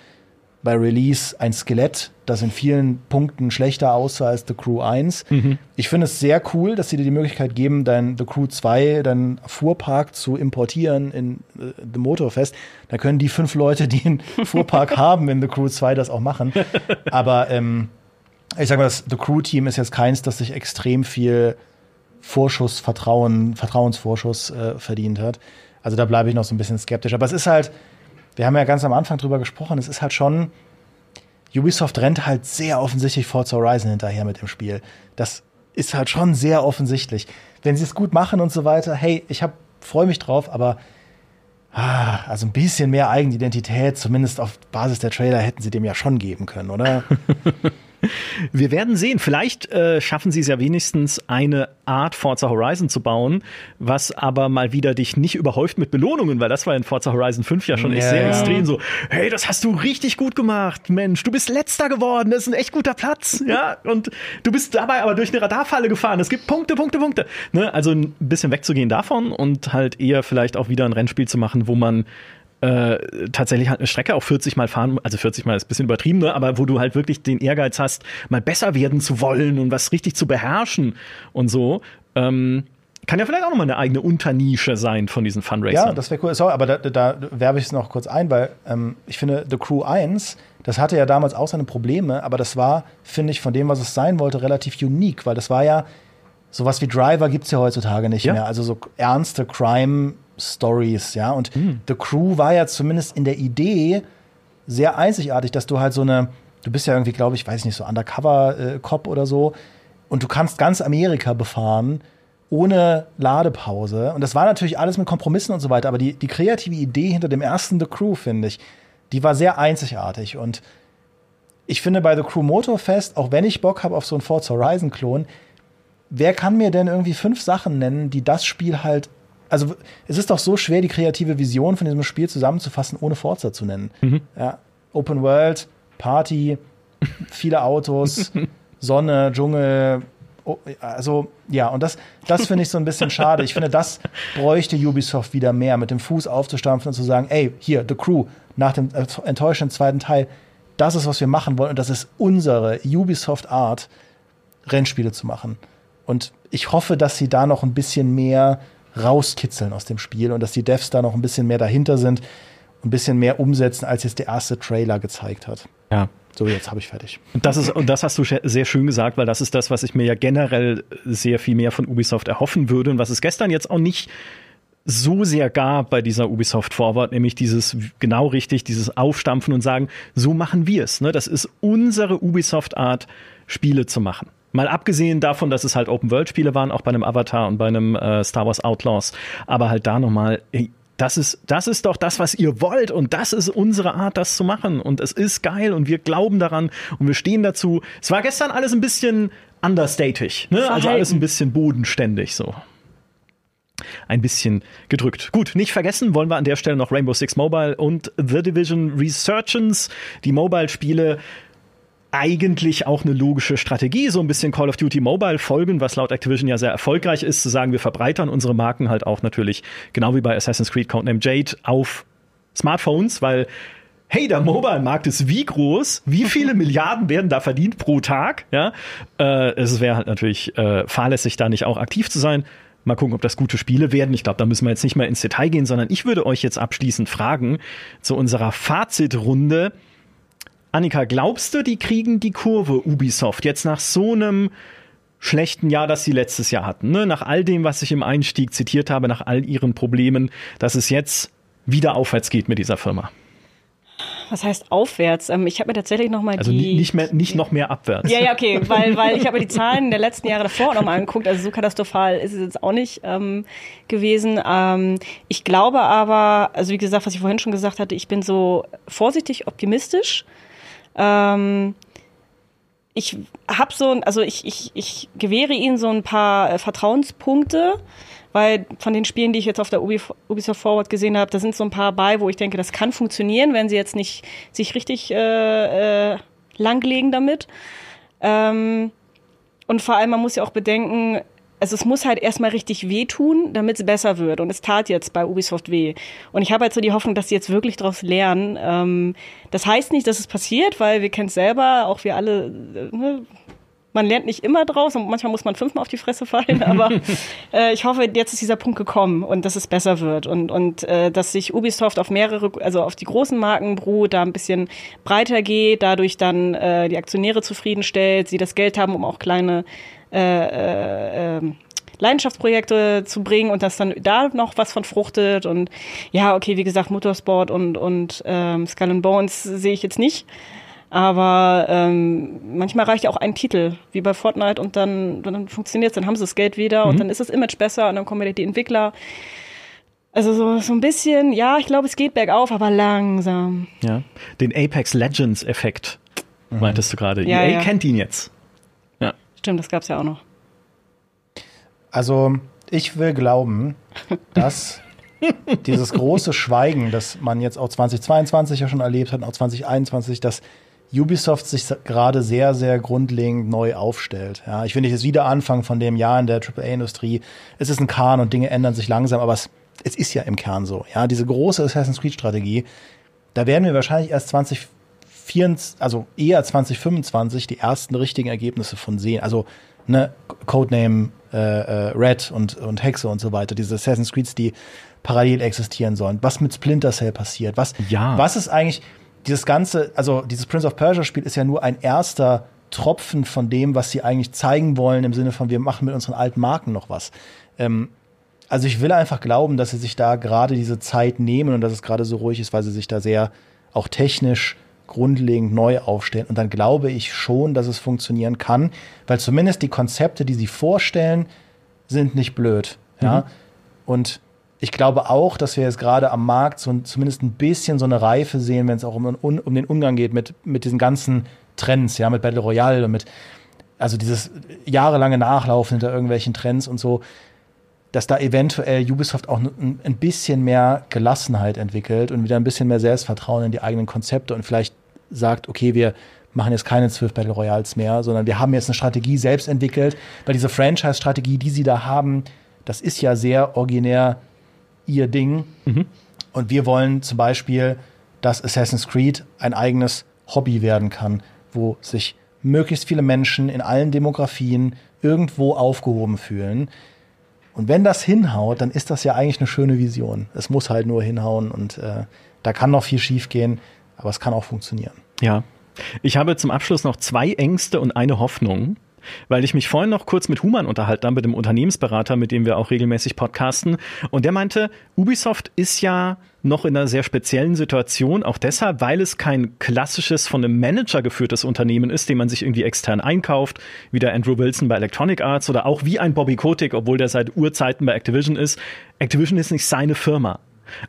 bei Release ein Skelett, das in vielen Punkten schlechter aussah als The Crew 1. Mhm. Ich finde es sehr cool, dass sie dir die Möglichkeit geben, dein The Crew 2, deinen Fuhrpark zu importieren in äh, The Motorfest. Da können die fünf Leute, die einen Fuhrpark haben in The Crew 2, das auch machen. Aber ähm, ich sage mal, das The Crew-Team ist jetzt keins, das sich extrem viel Vorschuss, Vertrauen, Vertrauensvorschuss äh, verdient hat. Also da bleibe ich noch so ein bisschen skeptisch. Aber es ist halt, wir haben ja ganz am Anfang drüber gesprochen, es ist halt schon, Ubisoft rennt halt sehr offensichtlich Forza Horizon hinterher mit dem Spiel. Das ist halt schon sehr offensichtlich. Wenn sie es gut machen und so weiter, hey, ich freue mich drauf, aber ah, also ein bisschen mehr Eigenidentität, zumindest auf Basis der Trailer, hätten sie dem ja schon geben können, oder? Wir werden sehen. Vielleicht äh, schaffen sie es ja wenigstens, eine Art Forza Horizon zu bauen, was aber mal wieder dich nicht überhäuft mit Belohnungen, weil das war in Forza Horizon 5 ja schon yeah. sehr extrem so, hey, das hast du richtig gut gemacht, Mensch, du bist letzter geworden, das ist ein echt guter Platz, ja, und du bist dabei aber durch eine Radarfalle gefahren, es gibt Punkte, Punkte, Punkte. Ne? Also ein bisschen wegzugehen davon und halt eher vielleicht auch wieder ein Rennspiel zu machen, wo man äh, tatsächlich halt eine Strecke auch 40 Mal fahren, also 40 Mal ist ein bisschen übertrieben, ne? aber wo du halt wirklich den Ehrgeiz hast, mal besser werden zu wollen und was richtig zu beherrschen und so. Ähm, kann ja vielleicht auch nochmal eine eigene Unternische sein von diesen Fundraisern. Ja, das wäre cool. Sorry, aber da, da werbe ich es noch kurz ein, weil ähm, ich finde, The Crew 1, das hatte ja damals auch seine Probleme, aber das war, finde ich, von dem, was es sein wollte, relativ unique, weil das war ja sowas wie Driver gibt's ja heutzutage nicht Ja. mehr. Also so ernste Crime-Stories, ja. Und The Crew war ja zumindest in der Idee sehr einzigartig, dass du halt so eine, du bist ja irgendwie, glaube ich, weiß nicht, so Undercover-Cop oder so, und du kannst ganz Amerika befahren ohne Ladepause. Und das war natürlich alles mit Kompromissen und so weiter, aber die, die kreative Idee hinter dem ersten The Crew, finde ich, die war sehr einzigartig. Und ich finde bei The Crew Motorfest, auch wenn ich Bock habe auf so einen Forza Horizon-Klon, wer kann mir denn irgendwie fünf Sachen nennen, die das Spiel halt. Also, es ist doch so schwer, die kreative Vision von diesem Spiel zusammenzufassen, ohne Forza zu nennen. Ja, Open World, Party, viele Autos, Sonne, Dschungel. Oh, also, ja, und das, das finde ich so ein bisschen schade. Ich finde, das bräuchte Ubisoft wieder mehr, mit dem Fuß aufzustampfen und zu sagen, ey, hier, The Crew, nach dem enttäuschenden zweiten Teil, das ist, was wir machen wollen und das ist unsere Ubisoft-Art, Rennspiele zu machen. Und ich hoffe, dass sie da noch ein bisschen mehr rauskitzeln aus dem Spiel und dass die Devs da noch ein bisschen mehr dahinter sind, ein bisschen mehr umsetzen, als jetzt der erste Trailer gezeigt hat. Ja. So, jetzt habe ich fertig. Und das ist, und das hast du sehr schön gesagt, weil das ist das, was ich mir ja generell sehr viel mehr von Ubisoft erhoffen würde und was es gestern jetzt auch nicht so sehr gab bei dieser Ubisoft Forward, nämlich dieses genau richtig, dieses Aufstampfen und sagen, so machen wir es. Ne? Das ist unsere Ubisoft-Art, Spiele zu machen. Mal abgesehen davon, dass es halt Open-World-Spiele waren, auch bei einem Avatar und bei einem äh, Star Wars Outlaws, aber halt da nochmal, das ist, das ist doch das, was ihr wollt und das ist unsere Art, das zu machen und es ist geil und wir glauben daran und wir stehen dazu. Es war gestern alles ein bisschen understatig, ne? also alles ein bisschen bodenständig so ein bisschen gedrückt. Gut, nicht vergessen wollen wir an der Stelle noch Rainbow Six Mobile und The Division Resurgence, die Mobile-Spiele. Eigentlich auch eine logische Strategie, so ein bisschen Call of Duty Mobile folgen, was laut Activision ja sehr erfolgreich ist, zu sagen, wir verbreitern unsere Marken halt auch natürlich, genau wie bei Assassin's Creed Codename Jade, auf Smartphones, weil hey, der Mobile-Markt ist wie groß, wie viele Milliarden werden da verdient pro Tag? Ja, äh, es wäre halt natürlich äh, fahrlässig, da nicht auch aktiv zu sein. Mal gucken, ob das gute Spiele werden. Ich glaube, da müssen wir jetzt nicht mehr ins Detail gehen, sondern ich würde euch jetzt abschließend fragen zu unserer Fazitrunde. Annika, glaubst du, die kriegen die Kurve Ubisoft jetzt nach so einem schlechten Jahr, das sie letztes Jahr hatten, ne? nach all dem, was ich im Einstieg zitiert habe, nach all ihren Problemen, dass es jetzt wieder aufwärts geht mit dieser Firma? Was heißt aufwärts? Ähm, ich habe mir tatsächlich noch mal Also die ni- nicht mehr, nicht noch mehr abwärts. Ja, ja, okay, weil, weil ich habe mir die Zahlen der letzten Jahre davor noch mal angeguckt, also so katastrophal ist es jetzt auch nicht ähm, gewesen. Ähm, ich glaube aber, also wie gesagt, was ich vorhin schon gesagt hatte, ich bin so vorsichtig optimistisch. Ähm, ich habe so, also ich, ich, ich gewähre ihnen so ein paar äh, Vertrauenspunkte, weil von den Spielen, die ich jetzt auf der Ubi, Ubisoft Forward gesehen habe, da sind so ein paar bei, wo ich denke, das kann funktionieren, wenn sie jetzt nicht sich richtig äh, äh, langlegen damit. Ähm, und vor allem, man muss ja auch bedenken, also es muss halt erstmal richtig wehtun, damit es besser wird. Und es tat jetzt bei Ubisoft weh. Und ich habe halt so die Hoffnung, dass sie jetzt wirklich daraus lernen. Ähm, das heißt nicht, dass es passiert, weil wir kennen es selber, auch wir alle, äh, ne? man lernt nicht immer draus und manchmal muss man fünfmal auf die Fresse fallen, aber äh, ich hoffe, jetzt ist dieser Punkt gekommen und dass es besser wird und, und äh, dass sich Ubisoft auf mehrere, also auf die großen Marken beruht, da ein bisschen breiter geht, dadurch dann äh, die Aktionäre zufriedenstellt, sie das Geld haben, um auch kleine äh, äh, ähm, Leidenschaftsprojekte zu bringen und dass dann da noch was von fruchtet und ja, okay, wie gesagt, Motorsport und, und ähm, Skull and Bones sehe ich jetzt nicht. Aber ähm, manchmal reicht ja auch ein Titel, wie bei Fortnite, und dann, dann funktioniert es, dann haben sie das Geld wieder und dann ist das Image besser und dann kommen wieder die Entwickler. Also so, so ein bisschen, ja, ich glaube, es geht bergauf, aber langsam. Ja. Den Apex Legends Effekt meintest du gerade. Ja, EA ja. kennt ihn jetzt. Stimmt, das gab's ja auch noch. Also, ich will glauben, dass dieses große Schweigen, das man jetzt auch 2022 ja schon erlebt hat, und auch 2021, dass Ubisoft sich gerade sehr, sehr grundlegend neu aufstellt. Ja, ich will nicht jetzt wieder anfangen von dem Jahr in der AAA-Industrie. Es ist ein Kahn und Dinge ändern sich langsam, aber es, es ist ja im Kern so. Ja, diese große Assassin's Creed-Strategie, da werden wir wahrscheinlich erst 2024, also eher 2025 die ersten richtigen Ergebnisse von sehen. Also ne, Codename äh, äh, Red und, und Hexe und so weiter, diese Assassin's Creeds, die parallel existieren sollen. Was mit Splinter Cell passiert? Was, Ja. was ist eigentlich dieses ganze, also dieses Prince of Persia Spiel ist ja nur ein erster Tropfen von dem, was sie eigentlich zeigen wollen, im Sinne von, wir machen mit unseren alten Marken noch was. Ähm, also ich will einfach glauben, dass sie sich da gerade diese Zeit nehmen und dass es gerade so ruhig ist, weil sie sich da sehr auch technisch grundlegend neu aufstellen. Und dann glaube ich schon, dass es funktionieren kann, weil zumindest die Konzepte, die sie vorstellen, sind nicht blöd. Ja. Mhm. Und ich glaube auch, dass wir jetzt gerade am Markt so zumindest ein bisschen so eine Reife sehen, wenn es auch um, um, um, den Umgang geht mit, mit diesen ganzen Trends, ja, mit Battle Royale und mit, also dieses jahrelange Nachlaufen hinter irgendwelchen Trends und so, dass da eventuell Ubisoft auch ein, bisschen mehr Gelassenheit entwickelt und wieder ein bisschen mehr Selbstvertrauen in die eigenen Konzepte und vielleicht sagt, okay, wir machen jetzt keine zwölf Battle Royals mehr, sondern wir haben jetzt eine Strategie selbst entwickelt, weil diese Franchise-Strategie, die sie da haben, das ist ja sehr originär ihr Ding. Mhm. Und wir wollen zum Beispiel, dass Assassin's Creed ein eigenes Hobby werden kann, wo sich möglichst viele Menschen in allen Demografien irgendwo aufgehoben fühlen. Und wenn das hinhaut, dann ist das ja eigentlich eine schöne Vision. Es muss halt nur hinhauen und äh, da kann noch viel schiefgehen, aber es kann auch funktionieren. Ja. Ich habe zum Abschluss noch zwei Ängste und eine Hoffnung weil ich mich vorhin noch kurz mit Human unterhalten habe, mit dem Unternehmensberater, mit dem wir auch regelmäßig podcasten. Und der meinte, Ubisoft ist ja noch in einer sehr speziellen Situation, auch deshalb, weil es kein klassisches von einem Manager geführtes Unternehmen ist, den man sich irgendwie extern einkauft, wie der Andrew Wilson bei Electronic Arts oder auch wie ein Bobby Kotick, obwohl der seit Urzeiten bei Activision ist. Activision ist nicht seine Firma.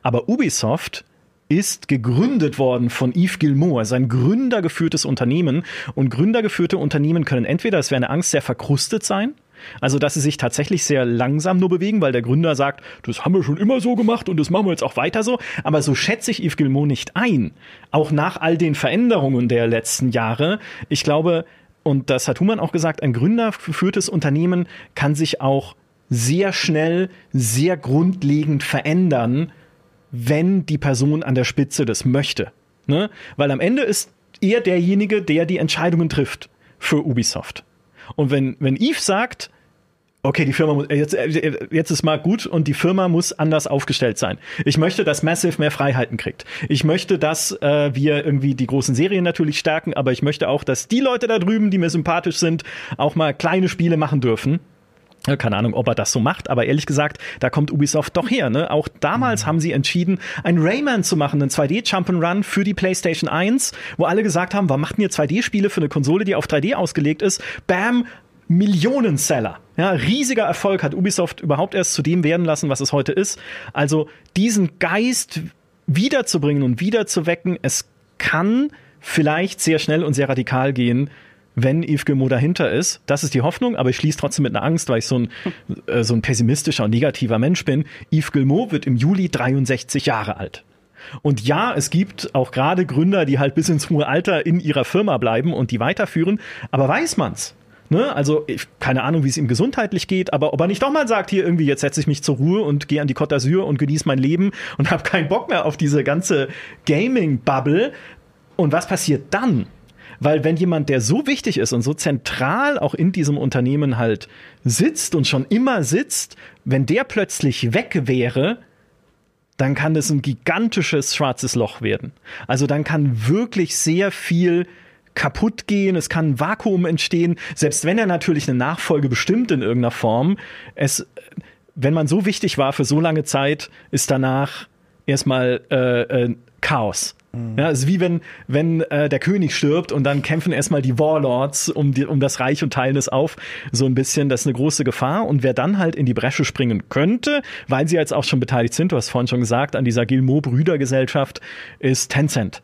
Aber Ubisoft ist gegründet worden von Yves Gilmour, sein gründergeführtes Unternehmen. Und gründergeführte Unternehmen können entweder, es wäre eine Angst, sehr verkrustet sein, also, dass sie sich tatsächlich sehr langsam nur bewegen, weil der Gründer sagt, das haben wir schon immer so gemacht und das machen wir jetzt auch weiter so. Aber so schätze ich Yves Gilmour nicht ein. Auch nach all den Veränderungen der letzten Jahre. Ich glaube, und das hat Human auch gesagt, ein gründergeführtes Unternehmen kann sich auch sehr schnell, sehr grundlegend verändern, wenn die Person an der Spitze das möchte. Ne? Weil am Ende ist er derjenige, der die Entscheidungen trifft für Ubisoft. Und wenn, wenn Yves sagt, okay, die Firma muss, jetzt, jetzt ist mal gut und die Firma muss anders aufgestellt sein. Ich möchte, dass Massive mehr Freiheiten kriegt. Ich möchte, dass äh, wir irgendwie die großen Serien natürlich stärken, aber ich möchte auch, dass die Leute da drüben, die mir sympathisch sind, auch mal kleine Spiele machen dürfen. Keine Ahnung, ob er das so macht, aber ehrlich gesagt, da kommt Ubisoft doch her. Ne? Auch damals mhm. haben sie entschieden, ein Rayman zu machen, einen 2D-Jump'n'Run für die PlayStation 1, wo alle gesagt haben, warum macht ihr 2D-Spiele für eine Konsole, die auf 3D ausgelegt ist? Bam, Millionenseller. Ja, riesiger Erfolg hat Ubisoft überhaupt erst zu dem werden lassen, was es heute ist. Also diesen Geist wiederzubringen und wiederzuwecken, es kann vielleicht sehr schnell und sehr radikal gehen, wenn Yves Gilmour dahinter ist. Das ist die Hoffnung, aber ich schließe trotzdem mit einer Angst, weil ich so ein, äh, so ein pessimistischer und negativer Mensch bin. Yves Gilmour wird im Juli 63 Jahre alt. Und ja, es gibt auch gerade Gründer, die halt bis ins hohe Alter in ihrer Firma bleiben und die weiterführen, aber weiß man's? Ne? Also, ich, keine Ahnung, wie es ihm gesundheitlich geht, aber ob er nicht doch mal sagt, hier irgendwie, jetzt setze ich mich zur Ruhe und gehe an die Côte d'Azur und genieße mein Leben und habe keinen Bock mehr auf diese ganze Gaming-Bubble. Und was passiert dann? Weil wenn jemand, der so wichtig ist und so zentral auch in diesem Unternehmen halt sitzt und schon immer sitzt, wenn der plötzlich weg wäre, dann kann das ein gigantisches schwarzes Loch werden. Also dann kann wirklich sehr viel kaputt gehen, es kann ein Vakuum entstehen, selbst wenn er natürlich eine Nachfolge bestimmt in irgendeiner Form. Es, wenn man so wichtig war für so lange Zeit, ist danach erstmal äh, äh, Chaos. Ja, es ist wie wenn, wenn äh, der König stirbt und dann kämpfen erstmal die Warlords um, die, um das Reich und teilen es auf. So ein bisschen, das ist eine große Gefahr. Und wer dann halt in die Bresche springen könnte, weil sie jetzt auch schon beteiligt sind, du hast vorhin schon gesagt, an dieser Gilmo-Brüdergesellschaft, ist Tencent.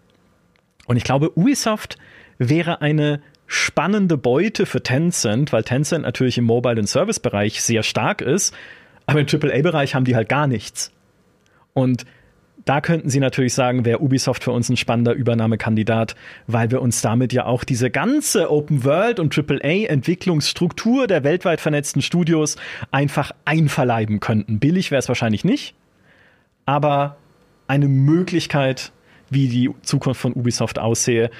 Und ich glaube, Ubisoft wäre eine spannende Beute für Tencent, weil Tencent natürlich im Mobile- und Service-Bereich sehr stark ist, aber im AAA-Bereich haben die halt gar nichts. Und da könnten Sie natürlich sagen, wäre Ubisoft für uns ein spannender Übernahmekandidat, weil wir uns damit ja auch diese ganze Open World und AAA Entwicklungsstruktur der weltweit vernetzten Studios einfach einverleiben könnten. Billig wäre es wahrscheinlich nicht, aber eine Möglichkeit, wie die Zukunft von Ubisoft aussehe.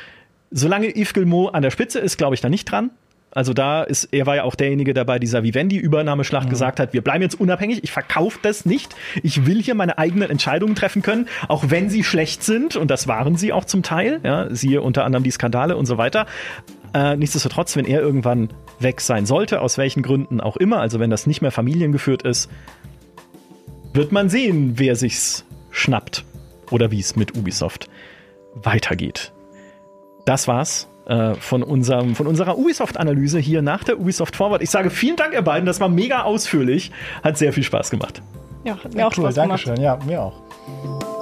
Solange Yves Gilmour an der Spitze ist, glaube ich da nicht dran. Also da ist, er war ja auch derjenige, der bei dieser Vivendi-Übernahmeschlacht mhm. gesagt hat, wir bleiben jetzt unabhängig, ich verkaufe das nicht. Ich will hier meine eigenen Entscheidungen treffen können, auch wenn sie schlecht sind. Und das waren sie auch zum Teil. Ja, siehe unter anderem die Skandale und so weiter. Äh, nichtsdestotrotz, wenn er irgendwann weg sein sollte, aus welchen Gründen auch immer, also wenn das nicht mehr familiengeführt ist, wird man sehen, wer sich's schnappt oder wie es mit Ubisoft weitergeht. Das war's äh, von, unserem, von unserer Ubisoft-Analyse hier nach der Ubisoft Forward. Ich sage vielen Dank, ihr beiden. Das war mega ausführlich. Hat sehr viel Spaß gemacht. Ja, hat mir auch cool, Spaß gemacht. Dankeschön. Ja, mir auch.